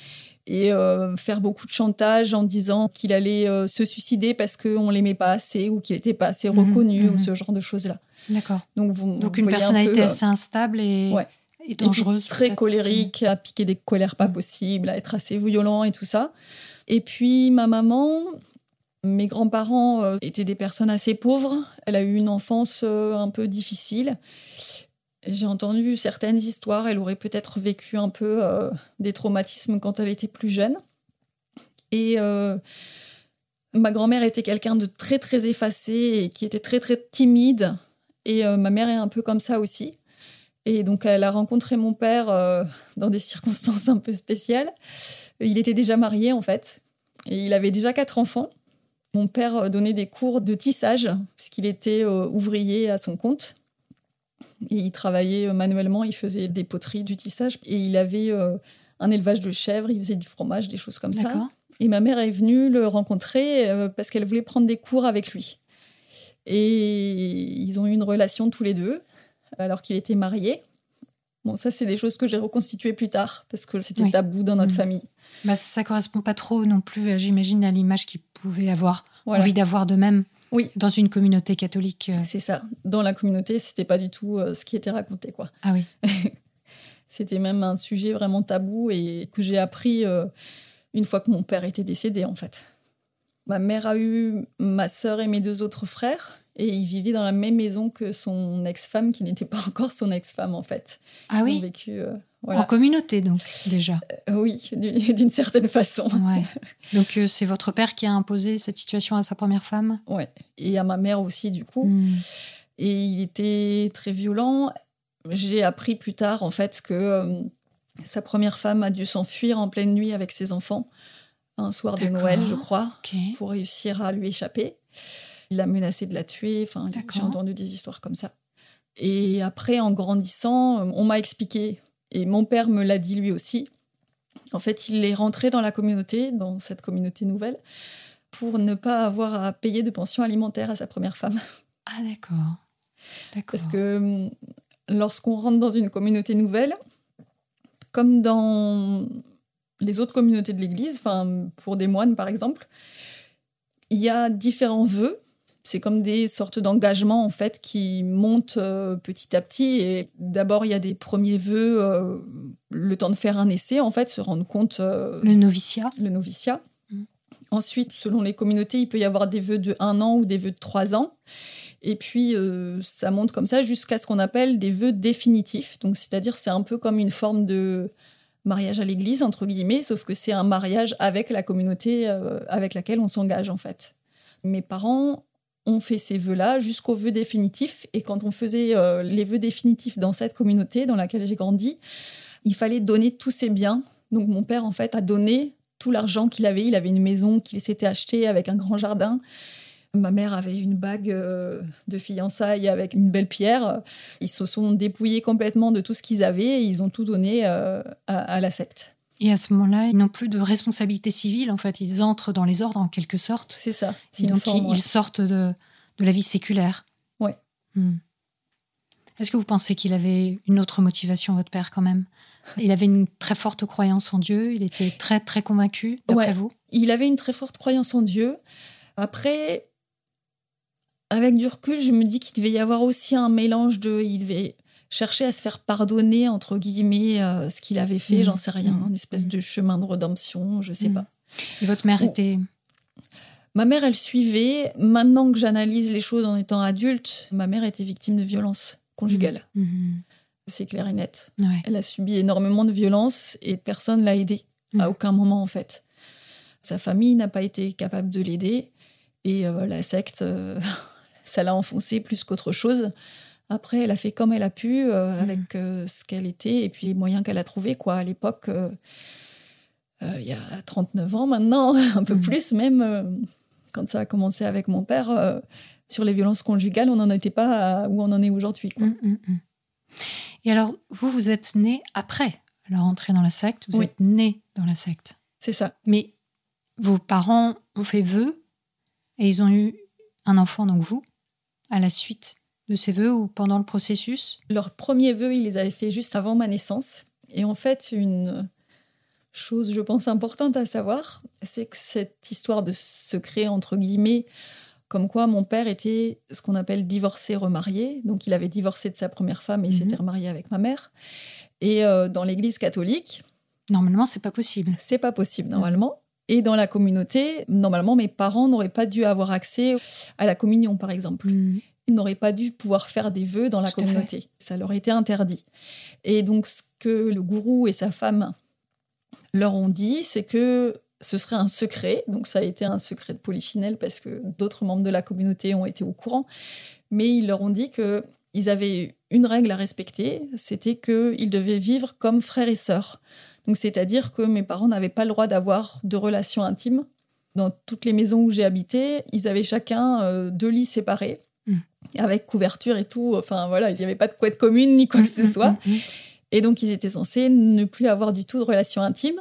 Et euh, faire beaucoup de chantage en disant qu'il allait euh, se suicider parce qu'on l'aimait pas assez ou qu'il n'était pas assez Mhm, reconnu ou mhm. ce genre de choses-là. D'accord. Donc, vous, Donc vous une voyez un personnalité peu, euh, assez instable et, Ouais. et et puis dangereuse. très colérique, à piquer des colères pas possibles, à être assez violent et tout ça. Et puis ma maman, mes grands-parents étaient des personnes assez pauvres. Elle a eu une enfance un peu difficile. J'ai entendu certaines histoires. Elle aurait peut-être vécu un peu euh, des traumatismes quand elle était plus jeune. Et euh, ma grand-mère était quelqu'un de très très effacé et qui était très très timide. Et euh, ma mère est un peu comme ça aussi. Et donc, elle a rencontré mon père dans des circonstances un peu spéciales. Il était déjà marié, en fait. Et il avait déjà quatre enfants. Mon père donnait des cours de tissage, puisqu'il était ouvrier à son compte. Et il travaillait manuellement, il faisait des poteries, du tissage. Et il avait un élevage de chèvres, il faisait du fromage, des choses comme ça. Et ma mère est venue le rencontrer parce qu'elle voulait prendre des cours avec lui. Et ils ont eu une relation tous les deux, alors qu'il était marié. Bon, ça, c'est des choses que j'ai reconstituées plus tard, parce que c'était tabou dans notre mmh. famille. Bah, ça correspond pas trop non plus, j'imagine, à l'image qu'ils pouvaient avoir envie d'avoir d'eux-mêmes oui. dans une communauté catholique. Euh. C'est ça. Dans la communauté, c'était pas du tout euh, ce qui était raconté, quoi. Ah oui. c'était même un sujet vraiment tabou et que j'ai appris euh, une fois que mon père était décédé, en fait. Ma mère a eu ma sœur et mes deux autres frères et il vivait dans la même maison que son ex-femme qui n'était pas encore son ex-femme en fait. Ah oui. vécu euh, en communauté donc déjà. Euh, oui, d'une certaine façon. Ouais. Donc euh, c'est votre père qui a imposé cette situation à sa première femme? Ouais. Et à ma mère aussi du coup. Hmm. Et il était très violent. J'ai appris plus tard en fait que sa première femme a dû s'enfuir en pleine nuit avec ses enfants un soir de Noël, je crois, pour réussir à lui échapper. Il l'a menacé de la tuer. Enfin, j'ai entendu des histoires comme ça. Et après, en grandissant, on m'a expliqué, et mon père me l'a dit lui aussi. En fait, il est rentré dans la communauté, dans cette communauté nouvelle, pour ne pas avoir à payer de pension alimentaire à sa première femme. Ah, d'accord. Parce que hum, lorsqu'on rentre dans une communauté nouvelle, comme dans les autres communautés de l'Église, enfin pour des moines par exemple, il y a différents vœux c'est comme des sortes d'engagements en fait qui montent euh, petit à petit. Et d'abord, il y a des premiers vœux, euh, le temps de faire un essai en fait, se rendre compte. Euh, le noviciat. Le noviciat. Mm. Ensuite, selon les communautés, il peut y avoir des vœux de un an ou des vœux de trois ans. Et puis, ça monte comme ça jusqu'à ce qu'on appelle des vœux définitifs. Donc, c'est-à-dire, c'est un peu comme une forme de mariage à l'église, entre guillemets, sauf que c'est un mariage avec la communauté avec laquelle on s'engage, en fait. Mes parents fait ces vœux-là jusqu'au vœu définitif. Et quand on faisait euh, les vœux définitifs dans cette communauté dans laquelle j'ai grandi, il fallait donner tous ses biens. Donc mon père, en fait, a donné tout l'argent qu'il avait. Il avait une maison qu'il s'était achetée avec un grand jardin. Ma mère avait une bague euh, de fiançailles avec une belle pierre. Ils se sont dépouillés complètement de tout ce qu'ils avaient et ils ont tout donné euh, à, la secte. Et à ce moment-là, ils n'ont plus de responsabilité civile, en fait. Ils entrent dans les ordres, en quelque sorte. C'est ça. donc, ils, sortent de, de, la vie séculaire. Oui. Hmm. Est-ce que vous pensez qu'il avait une autre motivation, votre père, quand même? Il avait une très forte croyance en Dieu. Il était très, très convaincu, d'après vous? Il avait une très forte croyance en Dieu. Après, avec du recul, je me dis qu'il devait y avoir aussi un mélange de... Il devait chercher à se faire pardonner, entre guillemets, euh, ce qu'il avait fait, j'en sais rien, mmh. une espèce de chemin de rédemption, je sais mmh. pas. Et votre mère était... Ma mère, elle suivait. Maintenant que j'analyse les choses en étant adulte, ma mère était victime de violences conjugales. Mmh. C'est clair et net. Elle a subi énormément de violences et personne l'a aidée, à aucun moment en fait. Sa famille n'a pas été capable de l'aider et euh, la secte, euh, ça l'a enfoncé plus qu'autre chose. Après, elle a fait comme elle a pu euh, mm. avec euh, ce qu'elle était et puis les moyens qu'elle a trouvés. Quoi. À l'époque, euh, il y a 39 ans maintenant, un peu mm. plus même, quand ça a commencé avec mon père, sur les violences conjugales, on n'en était pas où on en est aujourd'hui. Mm, et alors, vous, vous êtes né après la rentrée dans la secte, vous êtes né dans la secte. C'est ça. Mais vos parents ont fait vœu et ils ont eu un enfant, donc vous, à la suite de ces vœux ou pendant le processus? Leurs premiers vœux, ils les avaient fait juste avant ma naissance. Et en fait, une chose, je pense, importante à savoir, c'est que cette histoire de secret, entre guillemets, comme quoi mon père était ce qu'on appelle divorcé remarié. Donc il avait divorcé de sa première femme et il s'était mhm. remarié avec ma mère. Et euh, dans l'église catholique. Normalement, c'est pas possible. C'est pas possible, normalement. Et dans la communauté, normalement, mes parents n'auraient pas dû avoir accès à la communion, par exemple. N'auraient pas dû pouvoir faire des vœux dans la communauté. Ça leur était interdit. Et donc, ce que le gourou et sa femme leur ont dit, c'est que ce serait un secret. Donc, ça a été un secret de polichinelle parce que d'autres membres de la communauté ont été au courant. Mais ils leur ont dit que ils avaient une règle à respecter, c'était qu'ils devaient vivre comme frères et sœurs. Donc, c'est-à-dire que mes parents n'avaient pas le droit d'avoir de relations intimes Dans toutes les maisons où j'ai habité, ils avaient chacun euh, deux lits séparés. Avec couverture et tout. Enfin voilà, il n'y avait pas de couette commune ni quoi que ce Mm, mm, soit. mm. Et donc, ils étaient censés ne plus avoir du tout de relation intime.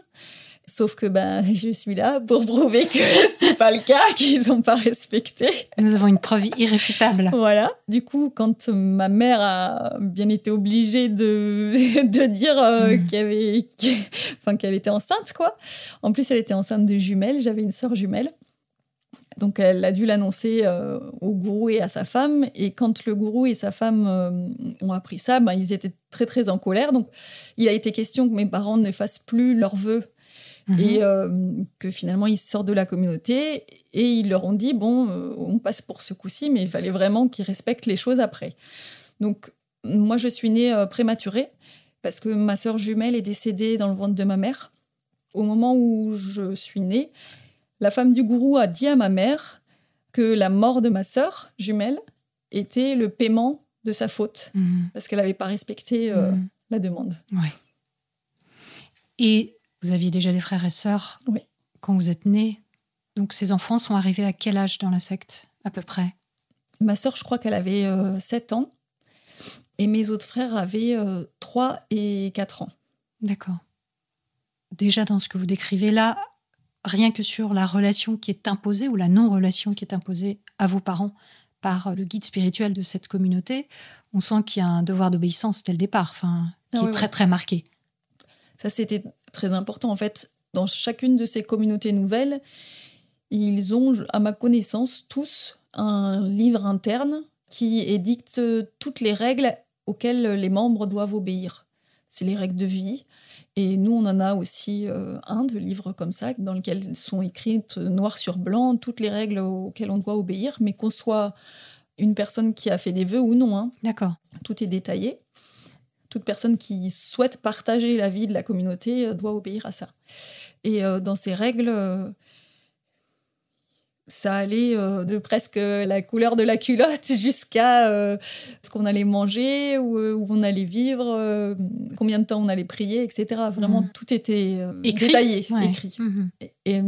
Sauf que ben, je suis là pour prouver que c'est pas le cas, qu'ils n'ont pas respecté. Nous avons une preuve irréfutable. Voilà. Du coup, quand ma mère a bien été obligée de, de dire euh, avait, qu'elle- enfin, qu'elle était enceinte, quoi. En plus, elle était enceinte de jumelles. J'avais une sœur jumelle. Donc, elle a dû l'annoncer euh, au gourou et à sa femme. Et quand le gourou et sa femme euh, ont appris ça, ben, ils étaient très, très en colère. Donc, il a été question que mes parents ne fassent plus leurs vœux Mhm. et euh, que finalement ils sortent de la communauté et ils leur ont dit bon on passe pour ce coup-ci mais il fallait vraiment qu'ils respectent les choses après donc moi je suis née prématurée parce que ma sœur jumelle est décédée dans le ventre de ma mère au moment où je suis née la femme du gourou a dit à ma mère que la mort de ma sœur jumelle était le paiement de sa faute Mhm. parce qu'elle n'avait pas respecté euh, Mhm. la demande Ouais. Et vous aviez déjà des frères et sœurs Oui. quand vous êtes nés. Donc ces enfants sont arrivés à quel âge dans la secte, à peu près? Ma sœur, je crois qu'elle avait euh, 7 ans. Et mes autres frères avaient euh, 3 et 4 ans. D'accord. Déjà dans ce que vous décrivez là, rien que sur la relation qui est imposée ou la non-relation qui est imposée à vos parents par le guide spirituel de cette communauté, on sent qu'il y a un devoir d'obéissance dès le départ, enfin, qui Ah est oui, très oui. très marqué. Ça, c'était très important. En fait, dans chacune de ces communautés nouvelles, ils ont, à ma connaissance, tous un livre interne qui édicte toutes les règles auxquelles les membres doivent obéir. C'est les règles de vie. Et nous, on en a aussi euh, un de livres comme ça, dans lequel sont écrites noir sur blanc toutes les règles auxquelles on doit obéir, mais qu'on soit une personne qui a fait des vœux ou non. hein. D'accord. tout est détaillé. Toute personne qui souhaite partager la vie de la communauté euh, doit obéir à ça. Et euh, dans ces règles, ça allait euh, de presque la couleur de la culotte jusqu'à euh, ce qu'on allait manger, où, où on allait vivre, euh, combien de temps on allait prier, etc. Vraiment, Mhm. tout était euh, Écrit? détaillé, Ouais. écrit. Mhm. Et, euh,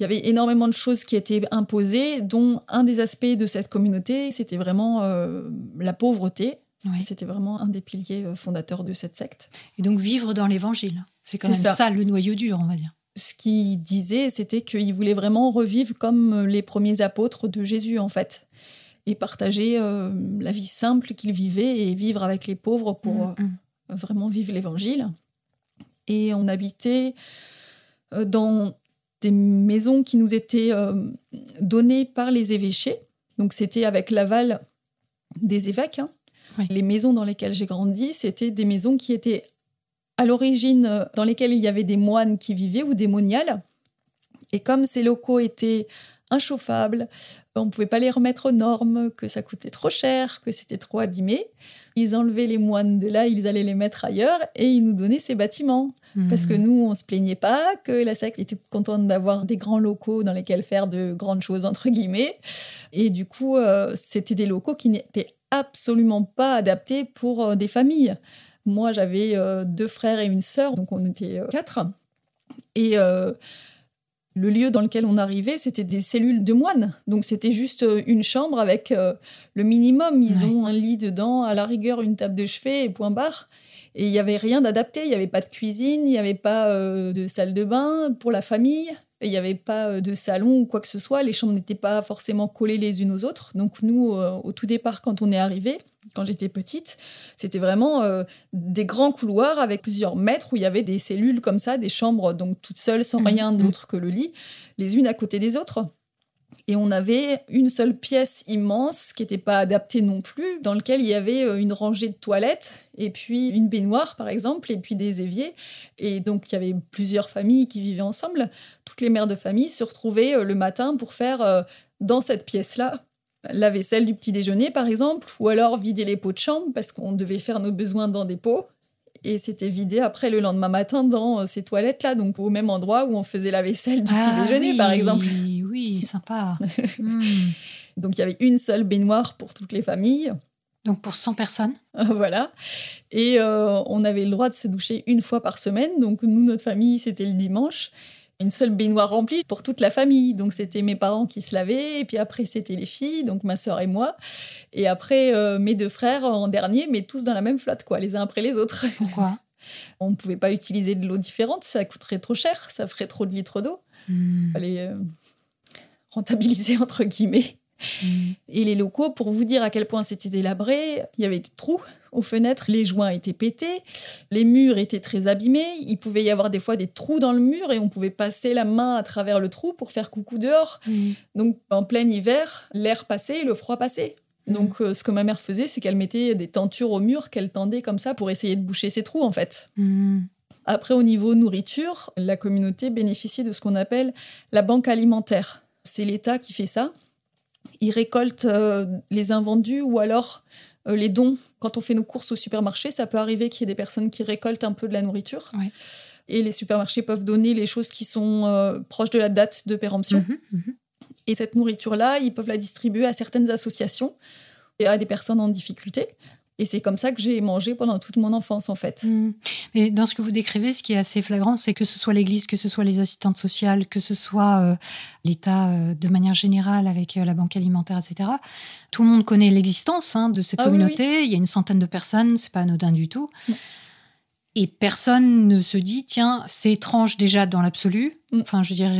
il y avait énormément de choses qui étaient imposées, dont un des aspects de cette communauté, c'était vraiment euh, la pauvreté. Ouais. C'était vraiment un des piliers euh, fondateurs de cette secte. Et donc vivre dans l'évangile, c'est quand même ça. ça. le noyau dur, on va dire. Ce qu'il disait, c'était qu'il voulait vraiment revivre comme les premiers apôtres de Jésus, en fait, et partager euh, la vie simple qu'il vivait et vivre avec les pauvres pour euh, Mhm. vraiment vivre l'évangile. Et on habitait euh, dans des maisons qui nous étaient euh, données par les évêchés. Donc c'était avec l'aval des évêques. hein. Oui. Les maisons dans lesquelles j'ai grandi, c'était des maisons qui étaient à l'origine euh, dans lesquelles il y avait des moines qui vivaient ou des moniales. Et comme ces locaux étaient inchauffables, on ne pouvait pas les remettre aux normes, que ça coûtait trop cher, que c'était trop abîmé, ils enlevaient les moines de là, ils allaient les mettre ailleurs et ils nous donnaient ces bâtiments. Parce que nous, on se plaignait pas, que la secte était contente d'avoir des grands locaux dans lesquels faire de grandes choses, entre guillemets. Et du coup, euh, c'était des locaux qui n'étaient absolument pas adaptés pour euh, des familles. Moi, j'avais euh, deux frères et une sœur, donc on était euh, quatre. Et euh, le lieu dans lequel on arrivait, c'était des cellules de moines. Donc c'était juste une chambre avec euh, le minimum. Ils Ouais. ont un lit dedans, à la rigueur une table de chevet et point barre. Et il n'y avait rien d'adapté. Il n'y avait pas de cuisine, il n'y avait pas euh, de salle de bain pour la famille. Il n'y avait pas euh, de salon ou quoi que ce soit. Les chambres n'étaient pas forcément collées les unes aux autres. Donc nous, au tout départ, quand on est arrivé, quand j'étais petite, c'était vraiment euh, des grands couloirs avec plusieurs mètres où il y avait des cellules comme ça, des chambres donc toutes seules sans Mhm. rien d'autre que le lit, les unes à côté des autres. Et on avait une seule pièce immense qui n'était pas adaptée non plus, dans laquelle il y avait euh, une rangée de toilettes, et puis une baignoire par exemple, et puis des éviers. Et donc il y avait plusieurs familles qui vivaient ensemble. Toutes les mères de famille se retrouvaient euh, le matin pour faire euh, dans cette pièce-là la vaisselle du petit déjeuner par exemple, ou alors vider les pots de chambre parce qu'on devait faire nos besoins dans des pots. Et c'était vidé après le lendemain matin dans euh, ces toilettes-là, donc au même endroit où on faisait la vaisselle du Ah petit déjeuner par exemple. Oui, sympa. Hmm. Donc il y avait une seule baignoire pour toutes les familles. Donc pour 100 personnes. voilà. Et euh, on avait le droit de se doucher une fois par semaine. Donc nous, notre famille, c'était le dimanche. Une seule baignoire remplie pour toute la famille. Donc c'était mes parents qui se lavaient, et puis après c'était les filles, donc ma sœur et moi, et après euh, mes deux frères en dernier, mais tous dans la même flotte, quoi, les uns après les autres. Pourquoi? On ne pouvait pas utiliser de l'eau différente, ça coûterait trop cher, ça ferait trop de litres d'eau. Hmm. Fallait euh, rentabiliser entre guillemets. Hmm. Et les locaux, pour vous dire à quel point c'était délabré, il y avait des trous aux fenêtres, les joints étaient pétés, les murs étaient très abîmés, il pouvait y avoir des fois des trous dans le mur et on pouvait passer la main à travers le trou pour faire coucou dehors. Hmm. Donc en plein hiver, l'air passait, le froid passait. Donc euh, ce que ma mère faisait, c'est qu'elle mettait des tentures au mur qu'elle tendait comme ça pour essayer de boucher ces trous en fait. Après, au niveau nourriture, la communauté bénéficie de ce qu'on appelle la banque alimentaire. C'est l'État qui fait ça. Il récolte euh, les invendus ou alors euh, les dons. Quand on fait nos courses au supermarché, ça peut arriver qu'il y ait des personnes qui récoltent un peu de la nourriture. Ouais. Et les supermarchés peuvent donner les choses qui sont euh, proches de la date de péremption. Mhm, mhm. Et cette nourriture-là, ils peuvent la distribuer à certaines associations et à des personnes en difficulté. Et c'est comme ça que j'ai mangé pendant toute mon enfance, en fait. Hmm. Mais dans ce que vous décrivez, ce qui est assez flagrant, c'est que ce soit l'Église, que ce soit les assistantes sociales, que ce soit euh, l'État euh, de manière générale avec euh, la banque alimentaire, etc. Tout le monde connaît l'existence hein, de cette Ah oui, communauté. Il y a une centaine de personnes, c'est pas anodin du tout. Mm. Et personne ne se dit, tiens, c'est étrange déjà dans l'absolu. Mm. Enfin, je veux dire,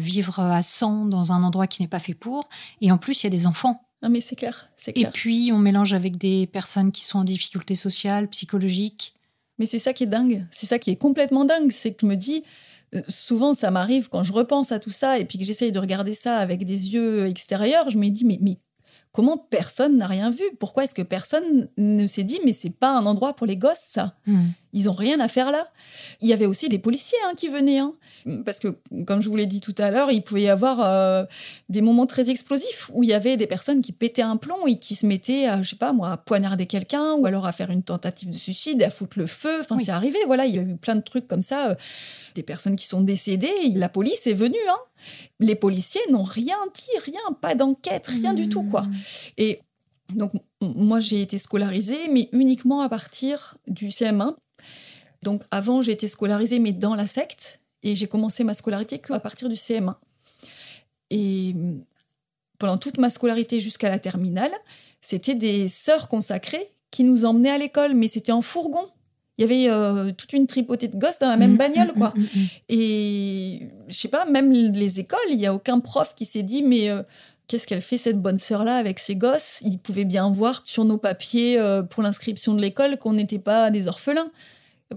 vivre à 100 dans un endroit qui n'est pas fait pour. Et en plus, il y a des enfants. Non, mais c'est clair, c'est Et puis, on mélange avec des personnes qui sont en difficulté sociale, psychologique. Mais c'est ça qui est dingue. C'est ça qui est complètement dingue. C'est que je me dis, euh, souvent ça m'arrive quand je repense à tout ça et puis que j'essaye de regarder ça avec des yeux extérieurs, je me dis, mais, mais comment personne n'a rien vu? Pourquoi est-ce que personne ne s'est dit, mais c'est pas un endroit pour les gosses, ça? Hmm. Ils ont rien à faire là. Il y avait aussi des policiers hein, qui venaient. hein. Parce que, comme je vous l'ai dit tout à l'heure, il pouvait y avoir euh, des moments très explosifs où il y avait des personnes qui pétaient un plomb et qui se mettaient, à, je sais pas moi, à poignarder quelqu'un ou alors à faire une tentative de suicide, à foutre le feu. Enfin, Oui. c'est arrivé, voilà. Il y a eu plein de trucs comme ça. euh, des personnes qui sont décédées. et La police est venue. Hein. Les policiers n'ont rien dit, rien, pas d'enquête, rien du tout, quoi. Et donc, moi, j'ai été scolarisée, mais uniquement à partir du CM1. Donc, avant, j'ai été scolarisée, mais dans la secte. Et j'ai commencé ma scolarité qu'à partir du CM1. Et mm, pendant toute ma scolarité jusqu'à la terminale, c'était des sœurs consacrées qui nous emmenaient à l'école, mais c'était en fourgon. Il y avait euh, toute une tripotée de gosses dans la même Mhm, bagnole, quoi. mhm, mhm. Et je sais pas, même les écoles, il y a aucun prof qui s'est dit mais euh, qu'est-ce qu'elle fait cette bonne sœur là avec ses gosses? Il pouvait bien voir sur nos papiers euh, pour l'inscription de l'école qu'on n'était pas des orphelins.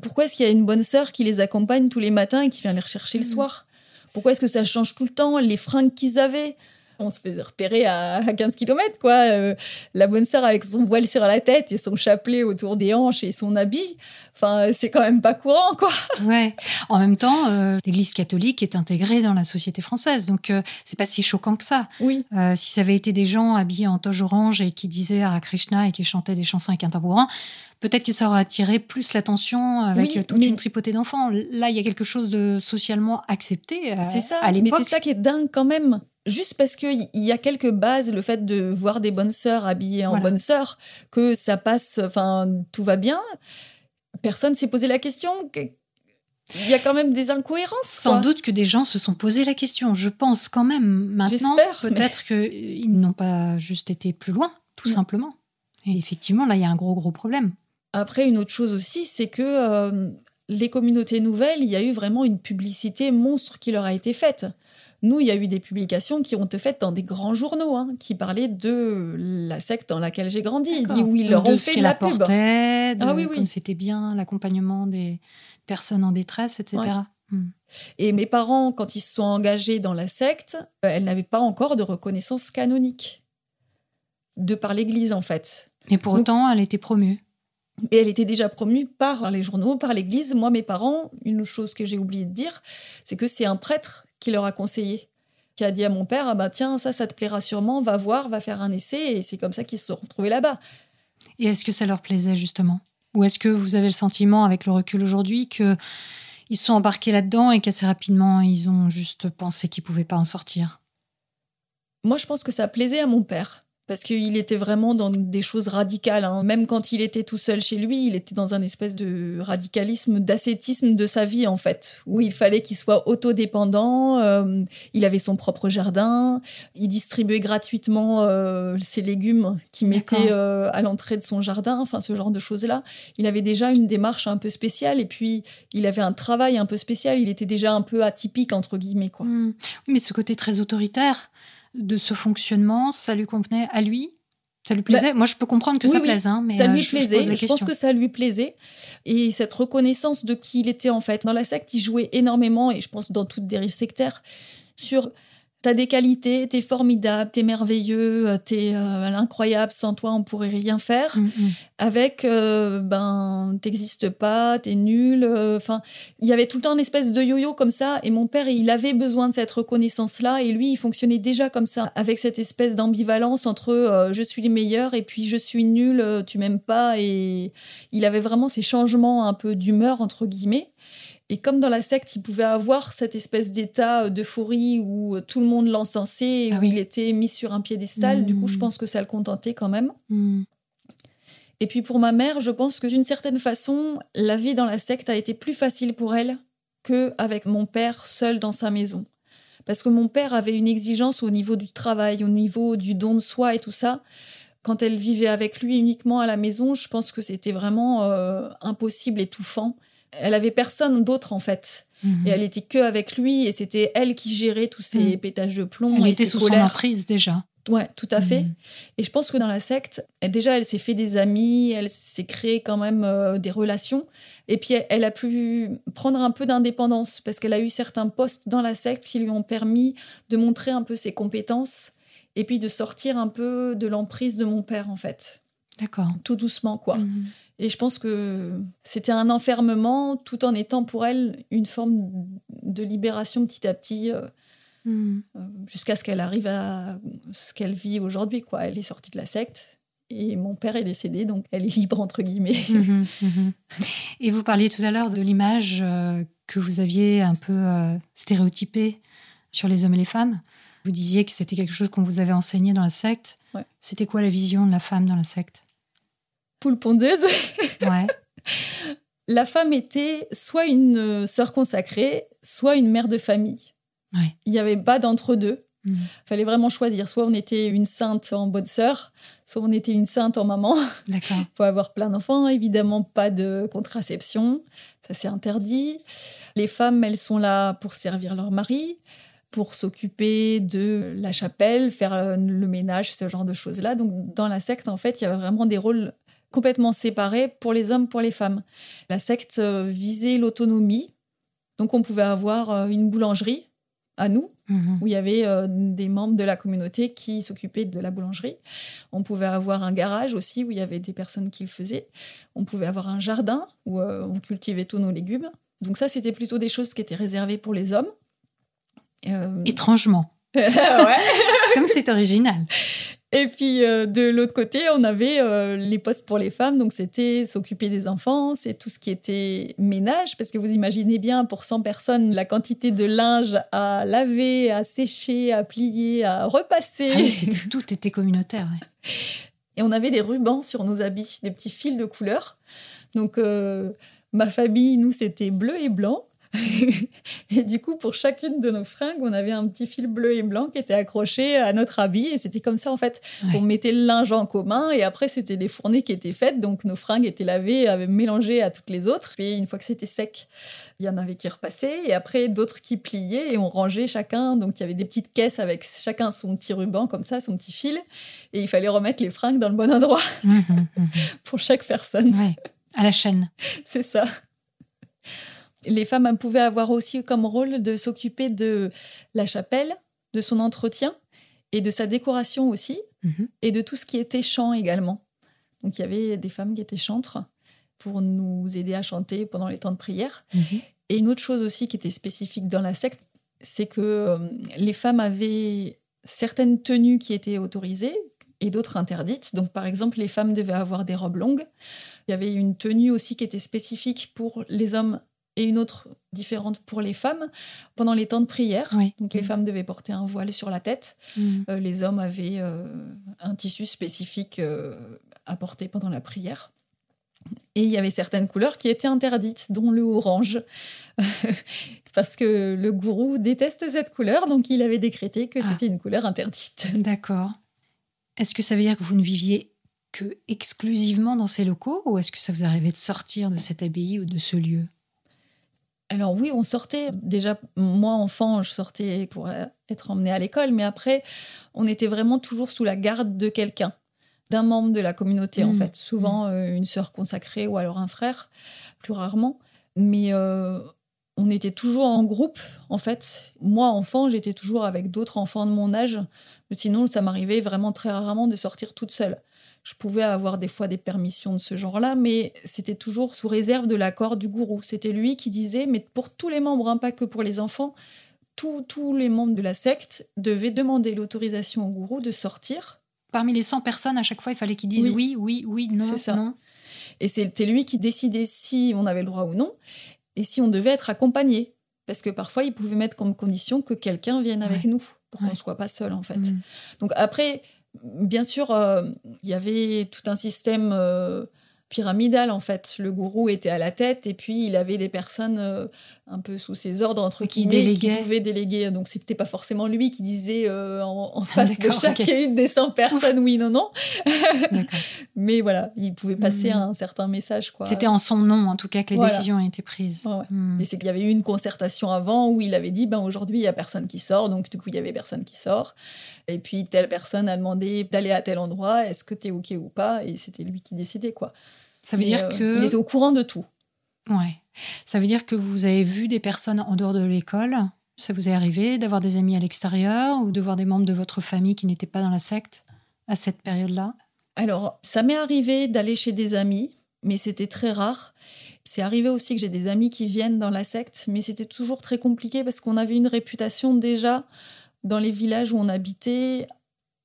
Pourquoi est-ce qu'il y a une bonne sœur qui les accompagne tous les matins et qui vient les rechercher le soir? Pourquoi est-ce que ça change tout le temps les fringues qu'ils avaient? On se faisait repérer à à 15 km, quoi. Euh, la bonne sœur avec son voile sur la tête et son chapelet autour des hanches et son habit. Enfin, c'est quand même pas courant, quoi. Ouais. En même temps, euh, l'Église catholique est intégrée dans la société française, donc euh, c'est pas si choquant que ça. Oui. Si ça avait été des gens habillés en toge orange et qui disaient Hare Krishna et qui chantaient des chansons avec un tambourin, peut-être que ça aurait attiré plus l'attention avec Oui, toute mais- une tripotée d'enfants. Là, il y a quelque chose de socialement accepté C'est ça, à mais c'est ça qui est dingue quand même. Juste parce qu'il y a quelques bases, le fait de voir des bonnes sœurs habillées en Voilà. bonnes sœurs, que ça passe, enfin, tout va bien. Personne s'est posé la question. que- Il y a quand même des incohérences. Sans quoi. doute que des gens se sont posé la question. Je pense quand même. Maintenant, mais- peut-être qu'ils n'ont pas juste été plus loin, tout Non. simplement. Et effectivement, là, il y a un gros, gros problème. Après, une autre chose aussi, c'est que euh, les communautés nouvelles, il y a eu vraiment une publicité monstre qui leur a été faite. Nous, il y a eu des publications qui ont été faites dans des grands journaux, hein, qui parlaient de la secte dans laquelle j'ai grandi, où ils leur de ont fait de la pub. apportait, de Ah oui, oui. comme c'était bien, l'accompagnement des personnes en détresse, etc. Hmm. Et mes parents, quand ils se sont engagés dans la secte, euh, elles n'avaient pas encore de reconnaissance canonique de par l'Église, en fait. Mais pour Donc- autant, elle était promue. Et elle était déjà promue par les journaux, par l'Église. Moi, mes parents, une chose que j'ai oublié de dire, c'est que c'est un prêtre qui leur a conseillé, qui a dit à mon père, ah bah tiens, ça, ça te plaira sûrement, va voir, va faire un essai, et c'est comme ça qu'ils se sont retrouvés là-bas. Et est-ce que ça leur plaisait justement? Ou est-ce que vous avez le sentiment, avec le recul aujourd'hui, que ils se sont embarqués là-dedans et qu'assez rapidement, ils ont juste pensé qu'ils pouvaient pas en sortir? Moi, je pense que ça plaisait à mon père. Parce qu'il était vraiment dans des choses radicales. hein. Même quand il était tout seul chez lui, il était dans un espèce de radicalisme, d'ascétisme de sa vie, en fait, où il fallait qu'il soit autodépendant, euh, il avait son propre jardin, il distribuait gratuitement euh, ses légumes qu'il mettait euh, à l'entrée de son jardin, enfin ce genre de choses-là. Il avait déjà une démarche un peu spéciale, et puis il avait un travail un peu spécial, il était déjà un peu atypique, entre guillemets, quoi. Oui, mais ce côté très autoritaire de ce fonctionnement, ça lui convenait à lui? Ça lui plaisait? Moi, je peux comprendre que Bah, Oui, ça oui, plaise, hein, mais ça euh, lui je- je plaisait. pose la Je, pense que ça lui plaisait. Et cette reconnaissance de qui il était en fait. Dans la secte, il jouait énormément, et je pense dans toute dérive sectaire, sur t'as des qualités, t'es formidable, t'es merveilleux, euh, t'es euh, incroyable, sans toi on pourrait rien faire. Mm, mm. Avec, euh, ben, t'existes pas, t'es nul. euh, Enfin, il y avait tout le temps une espèce de yo-yo comme ça. Et mon père, il avait besoin de cette reconnaissance-là. Et lui, il fonctionnait déjà comme ça, avec cette espèce d'ambivalence entre je suis le meilleur et puis je suis nul, tu m'aimes pas. Et il avait vraiment ces changements un peu d'humeur, entre guillemets. Et comme dans la secte, il pouvait avoir cette espèce d'état d'euphorie où tout le monde l'encensait et Ah où oui. il était mis sur un piédestal, du coup, je Mm. pense que ça le contentait quand même. Mm. Et puis pour ma mère, je pense que d'une certaine façon, la vie dans la secte a été plus facile pour elle que avec mon père seul dans sa maison. Parce que mon père avait une exigence au niveau du travail, au niveau du don de soi et tout ça. Quand elle vivait avec lui uniquement à la maison, je pense que c'était vraiment euh, impossible, étouffant. Elle avait personne d'autre en fait. Mhm. Et elle était que avec lui et c'était elle qui gérait tous ces Mm. pétages de plomb Elle et était sous son colères. emprise déjà. Ouais, tout à fait. Mhm. Et je pense que dans la secte, elle- déjà, elle s'est fait des amis, elle s'est créé quand même euh, des relations. Et puis, elle, elle a pu prendre un peu d'indépendance parce qu'elle a eu certains postes dans la secte qui lui ont permis de montrer un peu ses compétences et puis de sortir un peu de l'emprise de mon père, en fait. D'accord. Tout doucement, quoi. Mhm. Et je pense que c'était un enfermement tout en étant pour elle une forme de libération petit à petit. euh, Mhm. euh, jusqu'à ce qu'elle arrive à ce qu'elle vit aujourd'hui. quoi. Elle est sortie de la secte et mon père est décédé, donc elle est libre, entre guillemets. Mhm, mhm. Et vous parliez tout à l'heure de l'image euh, que vous aviez un peu euh, stéréotypée sur les hommes et les femmes. Vous disiez que c'était quelque chose qu'on vous avait enseigné dans la secte. Ouais. C'était quoi la vision de la femme dans la secte? Poule pondeuse. Ouais. La femme était soit une euh, sœur consacrée, soit une mère de famille. Ouais. Il n'y avait pas d'entre-deux. Mhm. fallait vraiment choisir. Soit on était une sainte en bonne sœur, soit on était une sainte en maman. D'accord. faut avoir plein d'enfants, évidemment pas de contraception, ça c'est interdit. Les femmes, elles sont là pour servir leur mari, pour s'occuper de la chapelle, faire euh, le ménage, ce genre de choses-là. Donc dans la secte, en fait, il y avait vraiment des rôles complètement séparés pour les hommes, pour les femmes. La secte euh, visait l'autonomie, donc on pouvait avoir euh, une boulangerie à nous, Mhm. où il y avait euh, des membres de la communauté qui s'occupaient de la boulangerie. On pouvait avoir un garage aussi où il y avait des personnes qui le faisaient. On pouvait avoir un jardin où euh, on cultivait tous nos légumes. Donc ça, c'était plutôt des choses qui étaient réservées pour les hommes. Euh, Étrangement. Comme c'est original. Et puis euh, de l'autre côté, on avait euh, les postes pour les femmes. Donc c'était s'occuper des enfants, c'est tout ce qui était ménage. Parce que vous imaginez bien, pour 100 personnes, la quantité de linge à laver, à sécher, à plier, à repasser. Ah oui, tout était communautaire. ouais. Et on avait des rubans sur nos habits, des petits fils de couleur. Donc, euh, ma famille, nous, c'était bleu et blanc. et du coup, pour chacune de nos fringues, on avait un petit fil bleu et blanc qui était accroché à notre habit. Et c'était comme ça, en fait. Ouais. On mettait le linge en commun. Et après, c'était des fournées qui étaient faites. Donc, nos fringues étaient lavées, avaient mélangées à toutes les autres. Et une fois que c'était sec, il y en avait qui repassaient. Et après, d'autres qui pliaient. Et on rangeait chacun. Donc, il y avait des petites caisses avec chacun son petit ruban, comme ça, son petit fil. Et il fallait remettre les fringues dans le bon endroit Mhm, mhm. pour chaque personne. Ouais. À la chaîne. C'est ça. Les femmes pouvaient avoir aussi comme rôle de s'occuper de la chapelle, de son entretien et de sa décoration aussi, Mhm. et de tout ce qui était chant également. Donc il y avait des femmes qui étaient chantres pour nous aider à chanter pendant les temps de prière. Mhm. Et une autre chose aussi qui était spécifique dans la secte, c'est que euh, les femmes avaient certaines tenues qui étaient autorisées et d'autres interdites. Donc par exemple, les femmes devaient avoir des robes longues. Il y avait une tenue aussi qui était spécifique pour les hommes et une autre différente pour les femmes pendant les temps de prière. Oui. Donc les Mm. femmes devaient porter un voile sur la tête. Mm. Euh, les hommes avaient euh, un tissu spécifique euh, à porter pendant la prière. Et il y avait certaines couleurs qui étaient interdites, dont le orange. Parce que le gourou déteste cette couleur, donc il avait décrété que Ah. c'était une couleur interdite. D'accord. Est-ce que ça veut dire que vous ne viviez que exclusivement dans ces locaux ou est-ce que ça vous arrivait de sortir de cette abbaye ou de ce lieu? Alors oui, on sortait. Déjà, moi, enfant, je sortais pour euh, être emmenée à l'école, mais après, on était vraiment toujours sous la garde de quelqu'un, d'un membre de la communauté, en Mm. fait. Souvent, euh, une sœur consacrée ou alors un frère, plus rarement. Mais euh, on était toujours en groupe, en fait. Moi, enfant, j'étais toujours avec d'autres enfants de mon âge. Mais sinon, ça m'arrivait vraiment très rarement de sortir toute seule. Je pouvais avoir des fois des permissions de ce genre-là, mais c'était toujours sous réserve de l'accord du gourou. C'était lui qui disait, mais pour tous les membres, hein, pas que pour les enfants, tous, tous les membres de la secte devaient demander l'autorisation au gourou de sortir. Parmi les 100 personnes, à chaque fois, il fallait qu'ils disent oui, oui, oui, non, C'est ça. non. Et c'était lui qui décidait si on avait le droit ou non, et si on devait être accompagné. Parce que parfois, il pouvait mettre comme condition que quelqu'un vienne avec nous, pour qu'on ne soit pas seul, en fait. Mm. Donc après, bien sûr, euh, il y avait tout un système euh, pyramidal en fait. Le gourou était à la tête et puis il avait des personnes euh, un peu sous ses ordres entre Qui déléguaient. qui pouvaient déléguer. Donc c'était pas forcément lui qui disait euh, en, en face de chacune des 100 personnes oui, non, non. Mais voilà, il pouvait passer Mhm. un certain message quoi. C'était en son nom, en tout cas, que les Voilà. décisions ont été prises. Ouais, ouais. Mm. Et c'est qu'il y avait eu une concertation avant où il avait dit ben aujourd'hui il y a personne qui sort donc du coup il y avait personne qui sort et puis telle personne a demandé d'aller à tel endroit est-ce que t'es ok ou pas? Et c'était lui qui décidait quoi. Ça veut dire euh, que... il était au courant de tout. Ouais. Ça veut dire que vous avez vu des personnes en dehors de l'école Ça vous est arrivé d'avoir des amis à l'extérieur ou de voir des membres de votre famille qui n'étaient pas dans la secte à cette période-là? Alors ça m'est arrivé d'aller chez des amis mais c'était très rare. C'est arrivé aussi que j'ai des amis qui viennent dans la secte mais c'était toujours très compliqué parce qu'on avait une réputation déjà dans les villages où on habitait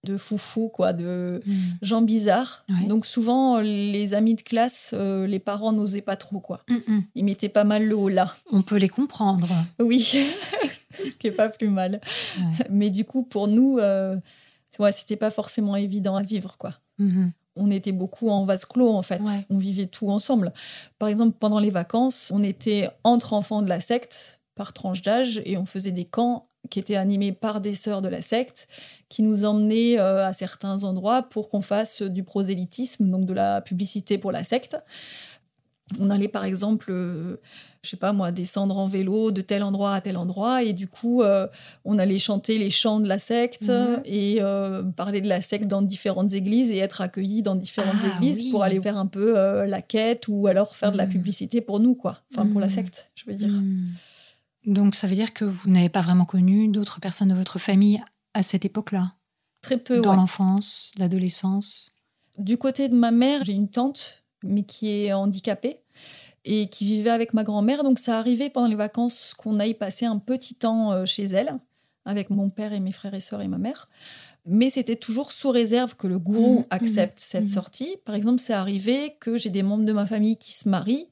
de foufou quoi de Mm. gens bizarres. Ouais. Donc souvent, les amis de classe, euh, les parents n'osaient pas trop, quoi. Mm, mm. Ils mettaient pas mal le haut là. On peut les comprendre. Oui, ce qui est pas plus mal. Ouais. Mais du coup, pour nous, euh, ouais, c'était pas forcément évident à vivre, quoi. On était beaucoup en vase clos, en fait. On vivait tout ensemble. Par exemple, pendant les vacances, on était entre enfants de la secte, par tranche d'âge, et on faisait des camps qui étaient animés par des sœurs de la secte, qui nous emmenaient euh, à certains endroits pour qu'on fasse du prosélytisme, donc de la publicité pour la secte. On allait par exemple, euh, je sais pas moi, descendre en vélo de tel endroit à tel endroit, et du coup, euh, on allait chanter les chants de la secte Mhm. et euh, parler de la secte dans différentes églises et être accueillis dans différentes Ah, églises oui. pour aller faire un peu la quête ou alors faire de la Mhm. publicité pour nous, quoi. Enfin, pour la Mhm. secte, je veux dire. Donc ça veut dire que vous n'avez pas vraiment connu d'autres personnes de votre famille à cette époque-là? Très peu, Dans ouais. l'enfance, l'adolescence? Du côté de ma mère, j'ai une tante, mais qui est handicapée et qui vivait avec ma grand-mère. Donc ça arrivait pendant les vacances qu'on aille passer un petit temps euh, chez elle, avec mon père et mes frères et sœurs et ma mère. Mais c'était toujours sous réserve que le gourou Mhm, accepte mhm, cette mhm. sortie. Par exemple, c'est arrivé que j'ai des membres de ma famille qui se marient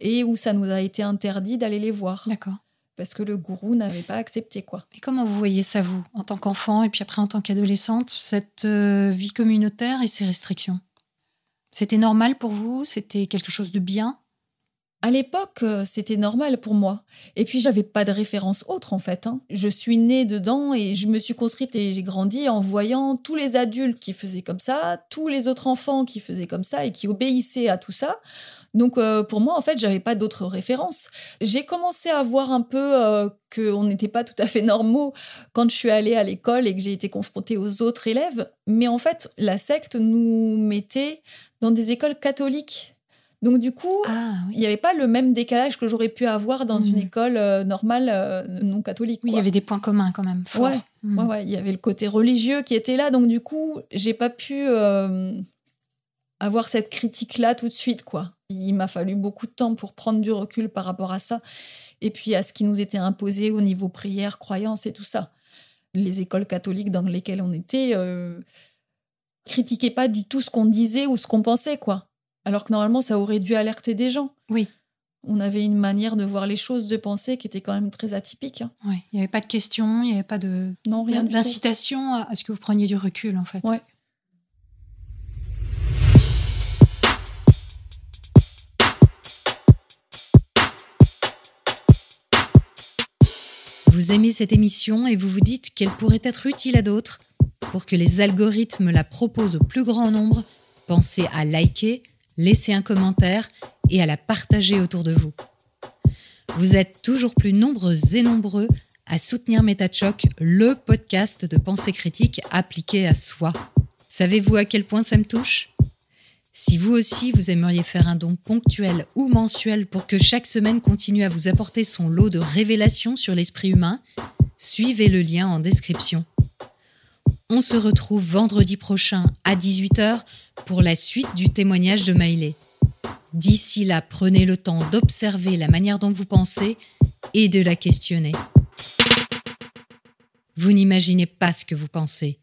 et où ça nous a été interdit d'aller les voir D'accord. Parce que le gourou n'avait pas accepté quoi. Et comment vous voyez ça, vous, en tant qu'enfant et puis après en tant qu'adolescente, cette euh, vie communautaire et ces restrictions? C'était normal pour vous? C'était quelque chose de bien? À l'époque, euh, c'était normal pour moi. Et puis, j'avais pas de référence autre, en fait. hein. Je suis née dedans et je me suis construite et j'ai grandi en voyant tous les adultes qui faisaient comme ça, tous les autres enfants qui faisaient comme ça et qui obéissaient à tout ça. Donc, euh, pour moi, en fait, j'avais pas d'autres références. J'ai commencé à voir un peu euh, qu'on n'était pas tout à fait normaux quand je suis allée à l'école et que j'ai été confrontée aux autres élèves. Mais en fait, la secte nous mettait dans des écoles catholiques. Donc, du coup, Ah il n'y avait pas le même décalage que j'aurais pu avoir dans Mhm. une école euh, normale euh, non catholique. Oui, il y quoi. avait des points communs quand même. forts. Ouais. Ouais, ouais, il y avait le côté religieux qui était là, donc du coup, j'ai pas pu euh, avoir cette critique-là tout de suite, quoi. Il m'a fallu beaucoup de temps pour prendre du recul par rapport à ça, et puis à ce qui nous était imposé au niveau prière, croyance et tout ça. Les écoles catholiques dans lesquelles on était euh, critiquaient pas du tout ce qu'on disait ou ce qu'on pensait, quoi. Alors que normalement, ça aurait dû alerter des gens. Oui. on avait une manière de voir les choses, de penser qui était quand même très atypique. hein. Ouais, il n'y avait pas de questions, il n'y avait pas de Non, rien d'incitation à à ce que vous preniez du recul, en fait. Ouais. Vous aimez cette émission et vous vous dites qu'elle pourrait être utile à d'autres Pour que les algorithmes la proposent au plus grand nombre, pensez à liker, laisser un commentaire et à la partager autour de vous. Vous êtes toujours plus nombreuses et nombreux à soutenir MetaChoc, le podcast de pensée critique appliqué à soi. Savez-vous à quel point ça me touche? Si vous aussi vous aimeriez faire un don ponctuel ou mensuel pour que chaque semaine continue à vous apporter son lot de révélations sur l'esprit humain, suivez le lien en description. On se retrouve vendredi prochain à 18h pour la suite du témoignage de Maïlé. D'ici là, prenez le temps d'observer la manière dont vous pensez et de la questionner. Vous n'imaginez pas ce que vous pensez.